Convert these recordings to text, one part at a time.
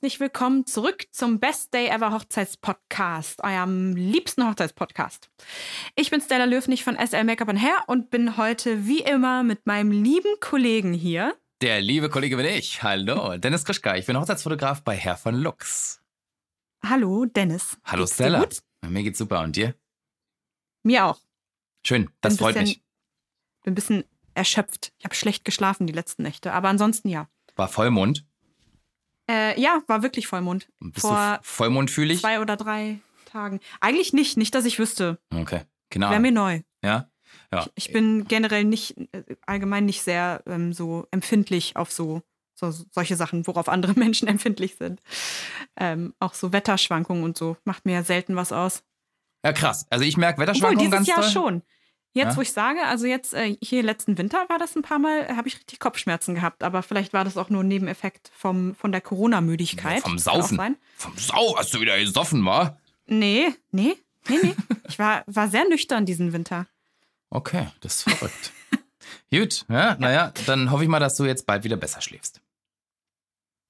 Herzlich willkommen zurück zum Best Day Ever Hochzeitspodcast, eurem liebsten Hochzeitspodcast. Ich bin Stella Löfnig von SL Makeup and Hair und bin heute wie immer mit meinem lieben Kollegen hier. Der liebe Kollege bin ich. Hallo, Dennis Krischka. Ich bin Hochzeitsfotograf bei Herr von Lux. Hallo, Dennis. Hallo, Geht's Stella. Mir geht's super. Und dir? Mir auch. Schön, das freut bisschen- mich. Bin ein bisschen erschöpft. Ich habe schlecht geschlafen die letzten Nächte, aber ansonsten ja. War Vollmond. Äh, ja, war wirklich Vollmond. Bist Vor du vollmondfühlig? zwei oder drei Tagen. Eigentlich nicht, nicht, dass ich wüsste. Okay, genau. Wäre mir neu. Ja? Ja. Ich bin generell nicht, äh, allgemein nicht sehr ähm, so empfindlich auf so, so solche Sachen, worauf andere Menschen empfindlich sind. Ähm, auch so Wetterschwankungen und so macht mir selten was aus. ja, krass. Also ich merke Obwohl, Wetterschwankungen dieses ganz Jahr doll. schon. Jetzt, Ja? wo ich sage, also jetzt äh, hier letzten Winter war das ein paar Mal, äh, habe ich richtig Kopfschmerzen gehabt. Aber vielleicht war das auch nur ein Nebeneffekt vom, von der Corona-Müdigkeit. Ja, vom Saufen. Vom Sau hast du wieder gesoffen, wa? Nee, nee, nee, nee. ich war, war sehr nüchtern diesen Winter. Okay, das ist verrückt. Gut, ja, naja, dann hoffe ich mal, dass du jetzt bald wieder besser schläfst.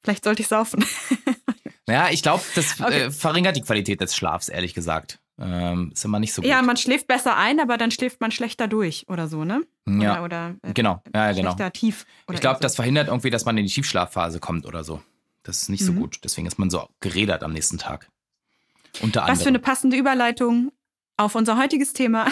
Vielleicht sollte ich saufen. Naja, ich glaube, das Okay. äh, verringert die Qualität des Schlafs, ehrlich gesagt. Ähm, ist immer nicht so gut. Ja, man schläft besser ein, aber dann schläft man schlechter durch oder so, ne? Ja, Oder, oder äh, genau. Ja, genau. schlechter tief. Ich glaube, irgendwie das verhindert irgendwie, dass man in die Tiefschlafphase kommt oder so. Das ist nicht so Mhm. gut. Deswegen ist man so gerädert am nächsten Tag. Unter so. Was für eine anderem. passende Überleitung auf unser heutiges Thema,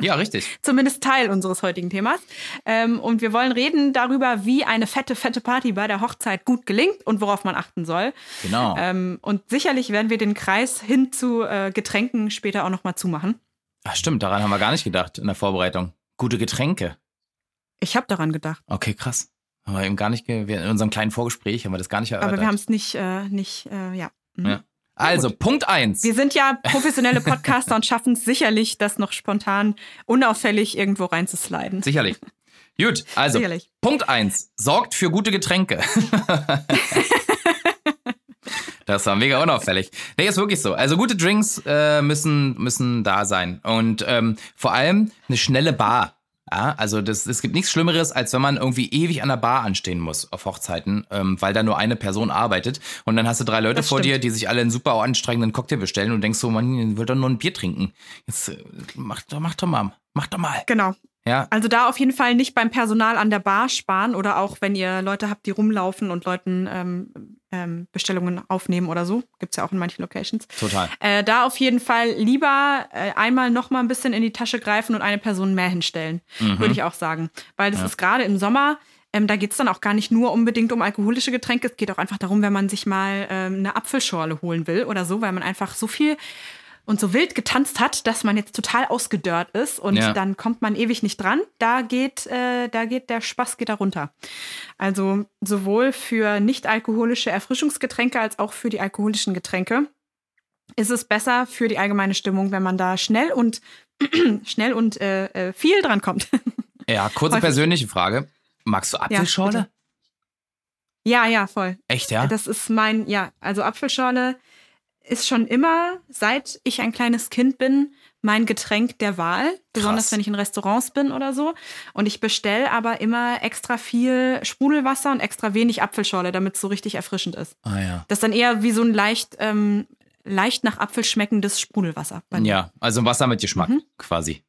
ja, richtig. zumindest Teil unseres heutigen Themas. Ähm, und wir wollen reden darüber, wie eine fette, fette Party bei der Hochzeit gut gelingt und worauf man achten soll. Genau. Ähm, und sicherlich werden wir den Kreis hin zu äh, Getränken später auch nochmal zumachen. Ach, stimmt, daran haben wir gar nicht gedacht in der Vorbereitung. Gute Getränke. Ich habe daran gedacht, Okay, krass. Haben wir eben gar nicht, in unserem kleinen Vorgespräch haben wir das gar nicht erörtert. aber wir haben es nicht, äh, nicht, äh, ja. Mhm. Ja. Also, Punkt eins. Wir sind ja professionelle Podcaster und schaffen es sicherlich, das noch spontan, unauffällig irgendwo reinzusliden. Sicherlich. Gut, also, Sicherlich. Punkt eins Sorgt für gute Getränke. Das war mega unauffällig. Nee, ist wirklich so. Also gute Drinks äh, müssen, müssen da sein. Und ähm, vor allem eine schnelle Bar. Ja, also das, es gibt nichts Schlimmeres, als wenn man irgendwie ewig an der Bar anstehen muss auf Hochzeiten, ähm, weil da nur eine Person arbeitet. Und dann hast du drei Leute Das vor stimmt. dir, die sich alle einen super anstrengenden Cocktail bestellen und denkst so, man, will doch nur ein Bier trinken. Jetzt äh, mach, mach doch mal. Mach doch mal. Genau. Ja, Also da auf jeden Fall nicht beim Personal an der Bar sparen oder auch wenn ihr Leute habt, die rumlaufen und Leuten ähm, ähm, Bestellungen aufnehmen oder so. Gibt's ja auch in manchen Locations. total. Äh, da auf jeden Fall lieber äh, einmal noch mal ein bisschen in die Tasche greifen und eine Person mehr hinstellen, Mhm. würde ich auch sagen. Weil das ist gerade im Sommer, ähm, da geht's dann auch gar nicht nur unbedingt um alkoholische Getränke. Es geht auch einfach darum, wenn man sich mal ähm, eine Apfelschorle holen will oder so, weil man einfach so viel und so wild getanzt hat, dass man jetzt total ausgedörrt ist und Ja. dann kommt man ewig nicht dran. Da geht, äh, da geht der Spaß geht da runter. Also sowohl für nicht alkoholische Erfrischungsgetränke als auch für die alkoholischen Getränke ist es besser für die allgemeine Stimmung, wenn man da schnell und schnell und äh, äh, viel dran kommt. Ja, kurze Häufig. persönliche Frage. Magst du Apfelschorle? bitte. ja, ja, voll. Echt, ja? Das ist mein, ja, also Apfelschorle ist schon immer, seit ich ein kleines Kind bin, mein Getränk der Wahl. Besonders Krass. wenn ich in Restaurants bin oder so. Und ich bestelle aber immer extra viel Sprudelwasser und extra wenig Apfelschorle, damit es so richtig erfrischend ist. ah ja. Das ist dann eher wie so ein leicht, ähm, leicht nach Apfel schmeckendes Sprudelwasser. bei mir. Ja, also Wasser mit Geschmack Mhm. quasi.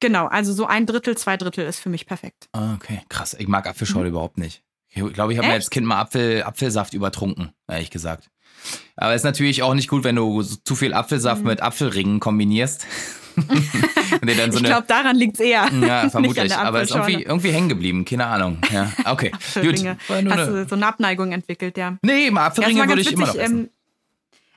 Genau, also so ein Drittel, zwei Drittel ist für mich perfekt. Ah, okay, krass. Ich mag Apfelschorle überhaupt nicht. Ich glaube, ich habe Mhm. Als Kind mal Apfel, Apfelsaft übertrunken, ehrlich gesagt. Aber ist natürlich auch nicht gut, wenn du zu viel Apfelsaft mit Apfelringen kombinierst. So Mhm. ich glaube, daran liegt es eher. ja, vermutlich. Aber ist irgendwie, irgendwie hängen geblieben, keine Ahnung. Ja, okay. Gut. Apfelringe. Hast du so eine Abneigung entwickelt, ja. Nee, mal Apfelringe würde ich immer noch essen. ähm,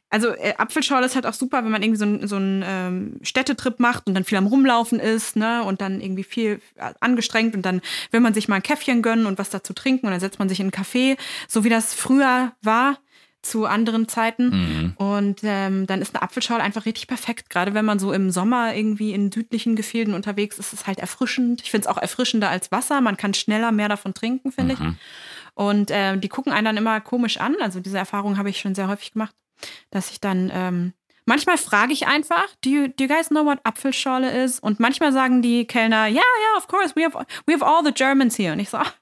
also äh, Apfelschorle ist halt auch super, wenn man irgendwie so einen so einen, ähm, Städtetrip macht und dann viel am Rumlaufen ist, ne, und dann irgendwie viel äh, angestrengt und dann will man sich mal ein Käffchen gönnen und was dazu trinken und dann setzt man sich in einen Café, so wie das früher war zu anderen Zeiten. Mhm. Und ähm, dann ist eine Apfelschorle einfach richtig perfekt. Gerade wenn man so im Sommer irgendwie in südlichen Gefilden unterwegs ist, ist es halt erfrischend. Ich finde es auch erfrischender als Wasser. Man kann schneller mehr davon trinken, finde ich. Und ähm, die gucken einen dann immer komisch an. Also diese Erfahrung habe ich schon sehr häufig gemacht, dass ich dann ähm, manchmal frage ich einfach, do you, do you guys know what Apfelschorle is? Und manchmal sagen die Kellner, ja, ja, of course, we have, we have all the Germans here. Und ich so, ah,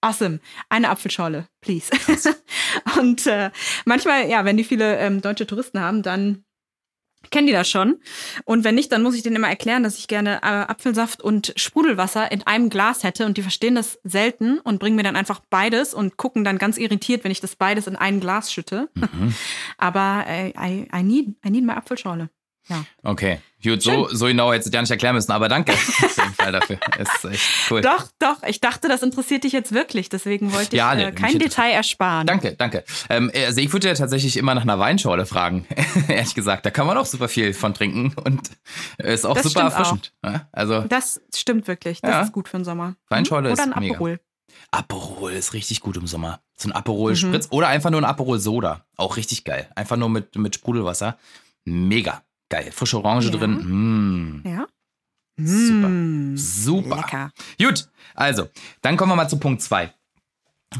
awesome, eine Apfelschorle, please. Und äh, manchmal, ja, wenn die viele ähm, deutsche Touristen haben, dann kennen die das schon. Und wenn nicht, dann muss ich denen immer erklären, dass ich gerne äh, Apfelsaft und Sprudelwasser in einem Glas hätte. Und die verstehen das selten und bringen mir dann einfach beides und gucken dann ganz irritiert, wenn ich das beides in ein Glas schütte. Mhm. Aber äh, I, I, need, I need my Apfelschorle. Ja. Okay. Gut, so, so genau hättest du dir nicht erklären müssen, aber danke auf jeden Fall dafür. Ist echt cool. Doch, doch. Ich dachte, das interessiert dich jetzt wirklich. Deswegen wollte ich ja, nee, äh, kein Detail ersparen. Danke, danke. Ähm, also ich würde ja tatsächlich immer nach einer Weinschorle fragen. Ehrlich gesagt, da kann man auch super viel von trinken und ist auch das super erfrischend. Auch. Also, das stimmt wirklich. Das ja. ist gut für den Sommer. Weinschorle hm? ist Oder ein Aperol. Mega. Aperol ist richtig gut im Sommer. So ein Aperol-Spritz mhm. oder einfach nur ein Aperol-Soda. Auch richtig geil. Einfach nur mit, mit Sprudelwasser. Mega. Geil. Frische Orange ja. drin. Mm. Ja. Super. Mm. Super. Lecker. Gut. Also, dann kommen wir mal zu Punkt 2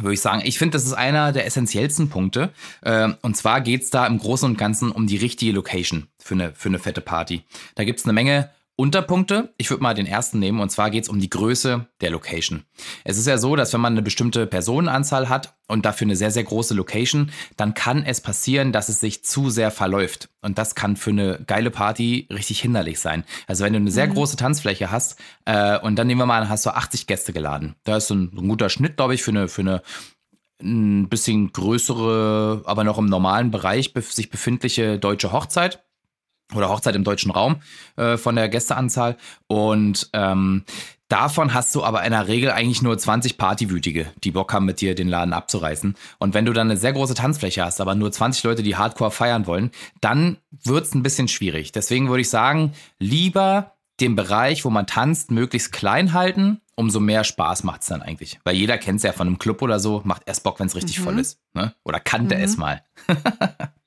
würde ich sagen. Ich finde, das ist einer der essentiellsten Punkte. Ähm, und zwar geht es da im Großen und Ganzen um die richtige Location für eine, für eine fette Party. Da gibt es eine Menge Unterpunkte. Ich würde mal den ersten nehmen und zwar geht es um die Größe der Location. Es ist ja so, dass wenn man eine bestimmte Personenanzahl hat und dafür eine sehr, sehr große Location, dann kann es passieren, dass es sich zu sehr verläuft. Und das kann für eine geile Party richtig hinderlich sein. Also wenn du eine sehr mhm. große Tanzfläche hast äh, und dann nehmen wir mal an, hast du 80 Gäste geladen. Da ist so ein, ein guter Schnitt, glaube ich, für eine, für eine ein bisschen größere, aber noch im normalen Bereich sich befindliche deutsche Hochzeit oder Hochzeit im deutschen Raum äh, von der Gästeanzahl. Und ähm, davon hast du aber in der Regel eigentlich nur 20 Partywütige, die Bock haben, mit dir den Laden abzureißen. Und wenn du dann eine sehr große Tanzfläche hast, aber nur 20 Leute, die Hardcore feiern wollen, dann wird's ein bisschen schwierig. Deswegen würde ich sagen, lieber den Bereich, wo man tanzt, möglichst klein halten, umso mehr Spaß macht's dann eigentlich. Weil jeder kennt's ja von einem Club oder so, macht erst Bock, wenn's richtig mhm. voll ist. Ne? Oder kannte mhm. es mal.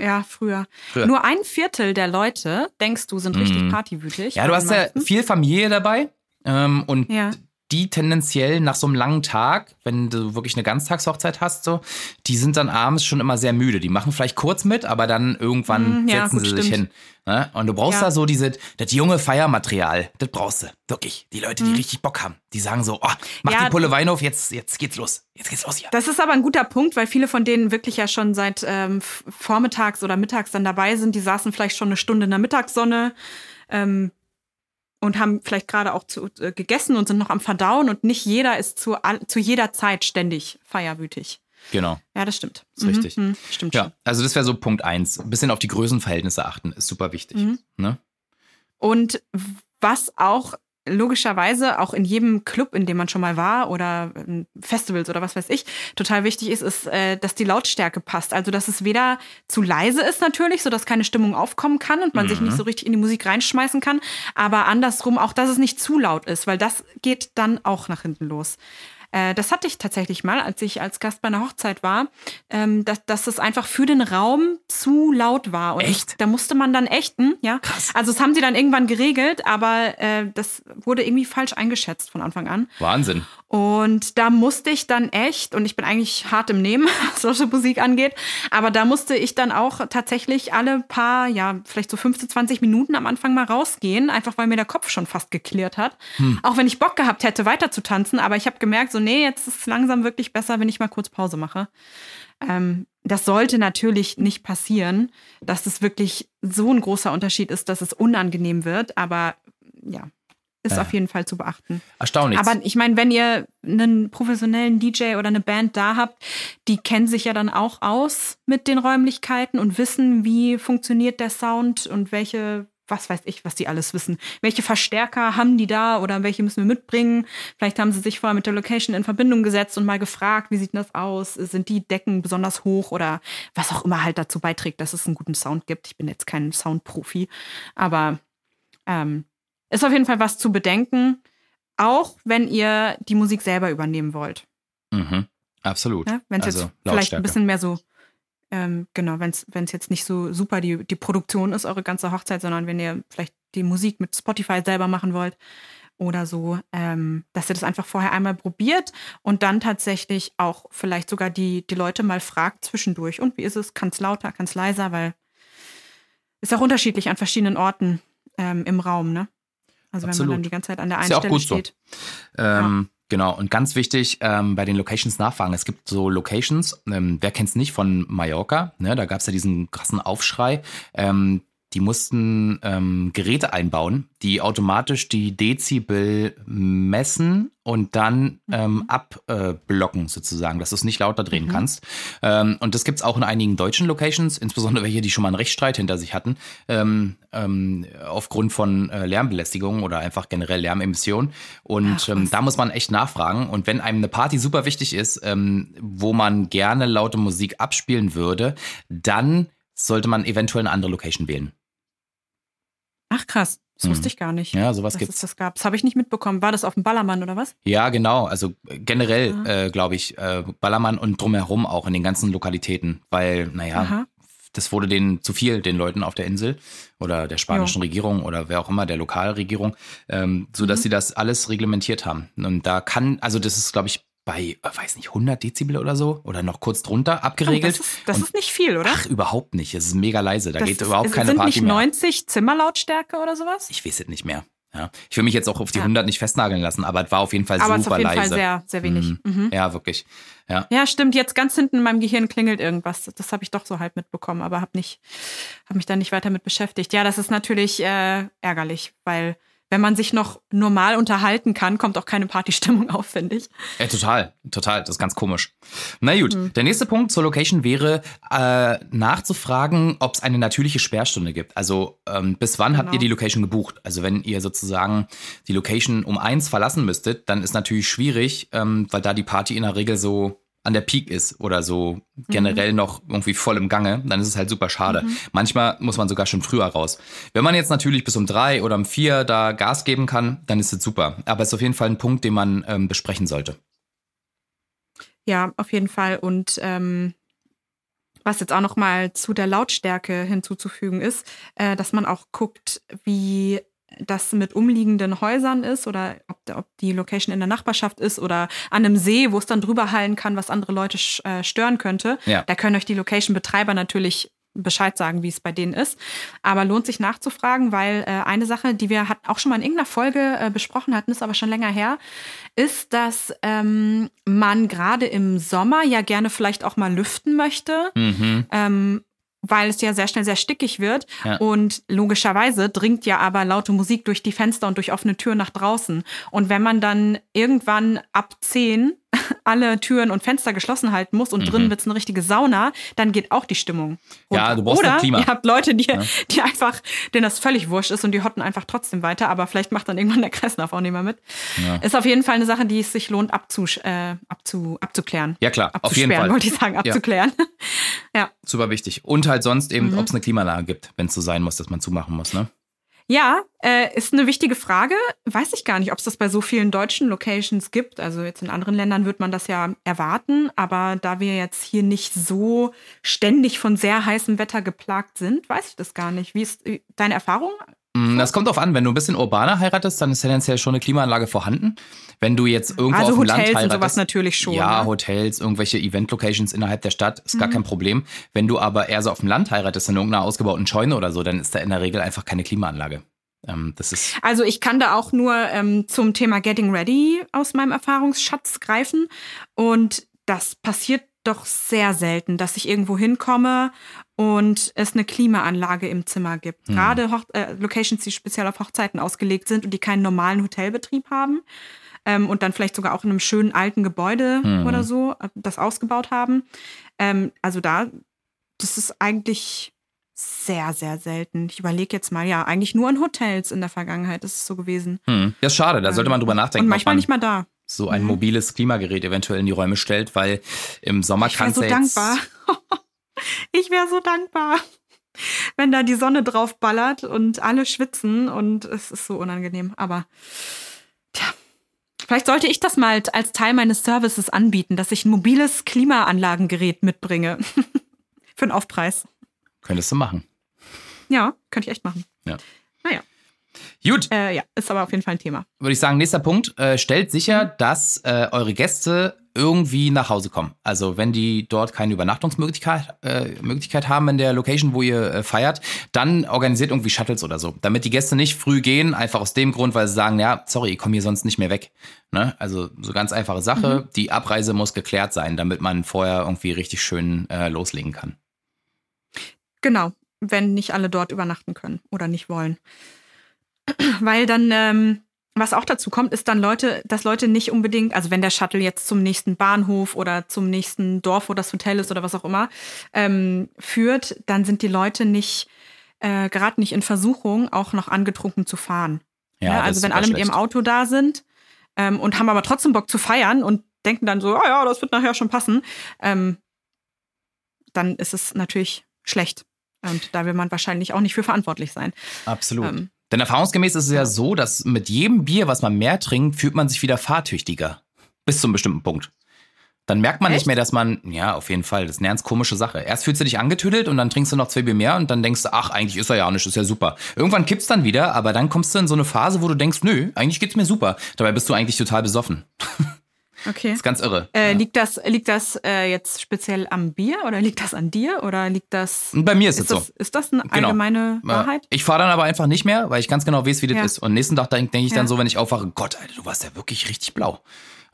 Ja, früher. früher. Nur ein Viertel der Leute, denkst du, sind richtig mm. partywütig. Ja, du hast ja viel Familie dabei. Ähm, und ja die tendenziell nach so einem langen Tag, wenn du wirklich eine Ganztagshochzeit hast, so, die sind dann abends schon immer sehr müde. Die machen vielleicht kurz mit, aber dann irgendwann mm, ja, setzen gut, sie stimmt. sich hin. Ne? Und du brauchst ja. da so diese, das junge Feiermaterial, das brauchst du. Wirklich. Die Leute, die mm. richtig Bock haben. Die sagen so, oh, mach ja, die Pulle Wein auf, jetzt, jetzt geht's los. Jetzt geht's los hier. Das ist aber ein guter Punkt, weil viele von denen wirklich ja schon seit ähm, vormittags oder mittags dann dabei sind. Die saßen vielleicht schon eine Stunde in der Mittagssonne. Ähm, und haben vielleicht gerade auch zu, äh, gegessen und sind noch am Verdauen und nicht jeder ist zu, zu jeder Zeit ständig feierwütig. Genau. Ja, das stimmt. Das ist mhm, richtig. Mhm, stimmt ja, schon. also das wäre so Punkt eins. Ein bisschen auf die Größenverhältnisse achten, ist super wichtig. Mhm. Ne? Und was auch logischerweise auch in jedem Club, in dem man schon mal war oder Festivals oder was weiß ich, total wichtig ist, ist, äh, dass die Lautstärke passt. Also, dass es weder zu leise ist natürlich, so dass keine Stimmung aufkommen kann und man mhm. sich nicht so richtig in die Musik reinschmeißen kann, aber andersrum auch, dass es nicht zu laut ist, weil das geht dann auch nach hinten los. Äh, das hatte ich tatsächlich mal, als ich als Gast bei einer Hochzeit war, ähm, dass, dass es einfach für den Raum zu laut war. Und echt? Da musste man dann echten, ja. Krass. Also das haben sie dann irgendwann geregelt, aber äh, das wurde irgendwie falsch eingeschätzt von Anfang an. Wahnsinn. Und da musste ich dann echt, und ich bin eigentlich hart im Nehmen, was solche Musik angeht, aber da musste ich dann auch tatsächlich alle paar, ja, vielleicht so 15, 20 Minuten am Anfang mal rausgehen, einfach weil mir der Kopf schon fast geklärt hat. Hm. Auch wenn ich Bock gehabt hätte, weiter zu tanzen, aber ich habe gemerkt, so, nee, jetzt ist es langsam wirklich besser, wenn ich mal kurz Pause mache. Ähm, das sollte natürlich nicht passieren, dass es wirklich so ein großer Unterschied ist, dass es unangenehm wird, aber ja, ist ja. auf jeden Fall zu beachten. Erstaunlich. Aber ich meine, wenn ihr einen professionellen DJ oder eine Band da habt, die kennen sich ja dann auch aus mit den Räumlichkeiten und wissen, wie funktioniert der Sound und welche was weiß ich, was die alles wissen. Welche Verstärker haben die da oder welche müssen wir mitbringen? Vielleicht haben sie sich vorher mit der Location in Verbindung gesetzt und mal gefragt, wie sieht das aus? Sind die Decken besonders hoch oder was auch immer halt dazu beiträgt, dass es einen guten Sound gibt. Ich bin jetzt kein Soundprofi, aber ähm, ist auf jeden Fall was zu bedenken, auch wenn ihr die Musik selber übernehmen wollt. Mhm, absolut. Ja, wenn es also, jetzt vielleicht ein bisschen mehr so ähm, genau, wenn es jetzt nicht so super die, die Produktion ist, eure ganze Hochzeit, sondern wenn ihr vielleicht die Musik mit Spotify selber machen wollt oder so, ähm, dass ihr das einfach vorher einmal probiert und dann tatsächlich auch vielleicht sogar die, die Leute mal fragt zwischendurch. Und wie ist es? Kann es lauter, kann es leiser? Weil ist auch unterschiedlich an verschiedenen Orten ähm, im Raum, ne? Also Absolut. wenn man dann die ganze Zeit an der einen ist ja Stelle auch gut steht. So. Ähm, Genau, und ganz wichtig, ähm, bei den Locations nachfragen. Es gibt so Locations, ähm, wer kennt es nicht, von Mallorca, ne? da gab es ja diesen krassen Aufschrei. Ähm, die mussten ähm, Geräte einbauen, die automatisch die Dezibel messen und dann ähm, mhm. abblocken sozusagen, dass du es nicht lauter drehen mhm. kannst. Ähm, und das gibt es auch in einigen deutschen Locations, insbesondere welche, die schon mal einen Rechtsstreit hinter sich hatten, ähm, ähm, aufgrund von äh, Lärmbelästigung oder einfach generell Lärmemissionen. Und Ach, ähm, da muss man echt nachfragen. Und wenn einem eine Party super wichtig ist, ähm, wo man gerne laute Musik abspielen würde, dann sollte man eventuell eine andere Location wählen. Ach krass, das hm. wusste ich gar nicht. Ja, sowas gibt es. Das gab. Das habe ich nicht mitbekommen. War das auf dem Ballermann oder was? Ja, genau. Also generell, ah. äh, glaube ich, äh, Ballermann und drumherum auch in den ganzen Lokalitäten. Weil, naja, Aha. das wurde denen zu viel, den Leuten auf der Insel oder der spanischen jo. Regierung oder wer auch immer, der Lokalregierung, ähm, sodass mhm. sie das alles reglementiert haben. Und da kann, also das ist, glaube ich, bei, äh, weiß nicht, 100 Dezibel oder so oder noch kurz drunter abgeregelt. Oh, das, ist, das ist, nicht viel, oder? Ach, überhaupt nicht. Es ist mega leise. Da das geht ist, überhaupt keine sind Party nicht 90 Zimmerlautstärke oder sowas? Ich weiß es nicht mehr. Ja. Ich will mich jetzt auch auf die ja. 100 nicht festnageln lassen, aber es war auf jeden Fall aber super leise. Aber auf jeden Fall sehr, sehr wenig. Mhm. Mhm. Ja, wirklich. Ja. ja, stimmt. Jetzt ganz hinten in meinem Gehirn klingelt irgendwas. Das habe ich doch so halb mitbekommen, aber habe hab mich da nicht weiter mit beschäftigt. Ja, das ist natürlich äh, ärgerlich, weil wenn man sich noch normal unterhalten kann, kommt auch keine Partystimmung auf, finde ich. Ja, total, total. Das ist ganz komisch. Na gut, mhm. der nächste Punkt zur Location wäre äh, nachzufragen, ob es eine natürliche Sperrstunde gibt. Also ähm, bis wann genau. habt ihr die Location gebucht? Also wenn ihr sozusagen die Location um eins verlassen müsstet, dann ist natürlich schwierig, ähm, weil da die Party in der Regel so an der Peak ist oder so generell mhm. noch irgendwie voll im Gange, dann ist es halt super schade. Mhm. Manchmal muss man sogar schon früher raus. Wenn man jetzt natürlich bis um drei oder um vier da Gas geben kann, dann ist es super. Aber es ist auf jeden Fall ein Punkt, den man ähm, besprechen sollte. Ja, auf jeden Fall. Und ähm, was jetzt auch noch mal zu der Lautstärke hinzuzufügen ist, äh, dass man auch guckt, wie das mit umliegenden Häusern ist oder ob, ob, die Location in der Nachbarschaft ist oder an einem See, wo es dann drüber hallen kann, was andere Leute äh, stören könnte. Ja. Da können euch die Location-Betreiber natürlich Bescheid sagen, wie es bei denen ist. Aber lohnt sich nachzufragen, weil äh, eine Sache, die wir hat, auch schon mal in irgendeiner Folge äh, besprochen hatten, ist aber schon länger her, ist, dass ähm, man gerade im Sommer ja gerne vielleicht auch mal lüften möchte. Mhm. Ähm, weil es ja sehr schnell sehr stickig wird. Ja. Und logischerweise dringt ja aber laute Musik durch die Fenster und durch offene Türen nach draußen. Und wenn man dann irgendwann ab 10 alle Türen und Fenster geschlossen halten muss und mhm. drin wird es eine richtige Sauna, dann geht auch die Stimmung. Runter. Ja, du brauchst Oder Klima. ihr habt Leute, die, ja. die einfach, denen das völlig wurscht ist und die hotten einfach trotzdem weiter, aber vielleicht macht dann irgendwann der Kreislauf auch nicht mehr mit. Ja. Ist auf jeden Fall eine Sache, die es sich lohnt abzus äh, abzu abzuklären. Ja klar, auf jeden Fall. wollte ich sagen, abzuklären. Ja. ja. Super wichtig. Und halt sonst eben, mhm. ob es eine Klimaanlage gibt, wenn es so sein muss, dass man zumachen muss, ne? Ja, äh, ist eine wichtige Frage. Weiß ich gar nicht, ob es das bei so vielen deutschen Locations gibt. Also jetzt in anderen Ländern wird man das ja erwarten, aber da wir jetzt hier nicht so ständig von sehr heißem Wetter geplagt sind, weiß ich das gar nicht. Wie ist äh, deine Erfahrung? Mm, das kommt drauf an, wenn du ein bisschen urbaner heiratest, dann ist tendenziell schon eine Klimaanlage vorhanden. Wenn du jetzt irgendwo also auf dem Hotels Land heiratest, und sowas natürlich schon. Ja, ne? Hotels, irgendwelche Event-Locations innerhalb der Stadt, ist mhm. gar kein Problem. Wenn du aber eher so auf dem Land heiratest, in irgendeiner ausgebauten Scheune oder so, dann ist da in der Regel einfach keine Klimaanlage. Ähm, das ist also ich kann da auch nur ähm, zum Thema Getting Ready aus meinem Erfahrungsschatz greifen. Und das passiert doch sehr selten, dass ich irgendwo hinkomme und es eine Klimaanlage im Zimmer gibt. Mhm. Gerade Hoch äh, Locations, die speziell auf Hochzeiten ausgelegt sind und die keinen normalen Hotelbetrieb haben ähm, und dann vielleicht sogar auch in einem schönen alten Gebäude mhm. oder so äh, das ausgebaut haben. Ähm, also da, das ist eigentlich sehr, sehr selten. Ich überlege jetzt mal, ja, eigentlich nur in Hotels in der Vergangenheit ist es so gewesen. Hm. Das ist schade, da sollte man drüber nachdenken. Und manchmal nicht mal da. So ein mhm. mobiles Klimagerät eventuell in die Räume stellt, weil im Sommer kann es so dankbar. ich wäre so dankbar, wenn da die Sonne drauf ballert und alle schwitzen und es ist so unangenehm. Aber vielleicht sollte ich das mal als Teil meines Services anbieten, dass ich ein mobiles Klimaanlagengerät mitbringe. Für einen Aufpreis. Könntest du machen. Ja, könnte ich echt machen. Ja. Naja. Gut. Äh, ja, ist aber auf jeden Fall ein Thema. Würde ich sagen, nächster Punkt. Äh, stellt sicher, dass äh, eure Gäste irgendwie nach Hause kommen. Also wenn die dort keine Übernachtungsmöglichkeit äh, Möglichkeit haben in der Location, wo ihr äh, feiert, dann organisiert irgendwie Shuttles oder so, damit die Gäste nicht früh gehen, einfach aus dem Grund, weil sie sagen, ja, sorry, ich komme hier sonst nicht mehr weg. Ne? Also so ganz einfache Sache. Mhm. Die Abreise muss geklärt sein, damit man vorher irgendwie richtig schön äh, loslegen kann. Genau, wenn nicht alle dort übernachten können oder nicht wollen. Weil dann ähm, was auch dazu kommt, ist dann Leute, dass Leute nicht unbedingt, also wenn der Shuttle jetzt zum nächsten Bahnhof oder zum nächsten Dorf, wo das Hotel ist oder was auch immer, ähm, führt, dann sind die Leute nicht, äh, gerade nicht in Versuchung, auch noch angetrunken zu fahren. Ja, ja also wenn alle schlecht. mit ihrem Auto da sind ähm, und haben aber trotzdem Bock zu feiern und denken dann so, ah ja, das wird nachher schon passen, ähm, dann ist es natürlich schlecht. Und da will man wahrscheinlich auch nicht für verantwortlich sein. Absolut. Ähm, denn erfahrungsgemäß ist es ja so, dass mit jedem Bier, was man mehr trinkt, fühlt man sich wieder fahrtüchtiger. Bis zum bestimmten Punkt. Dann merkt man Echt? nicht mehr, dass man, ja, auf jeden Fall, das ist eine ganz komische Sache. Erst fühlst du dich angetüdelt und dann trinkst du noch zwei Bier mehr und dann denkst du, ach, eigentlich ist er ja nicht, ist ja super. Irgendwann kippt's dann wieder, aber dann kommst du in so eine Phase, wo du denkst, nö, eigentlich geht's mir super. Dabei bist du eigentlich total besoffen. Okay. Das ist ganz irre. Äh, ja. Liegt das, liegt das äh, jetzt speziell am Bier oder liegt das an dir oder liegt das. Bei mir ist, es das, so. Ist das eine genau. allgemeine Wahrheit? Ich fahre dann aber einfach nicht mehr, weil ich ganz genau weiß, wie das ja. ist. Und nächsten Tag denke denk ich ja. dann so, wenn ich aufwache, Gott, Alter, du warst ja wirklich richtig blau.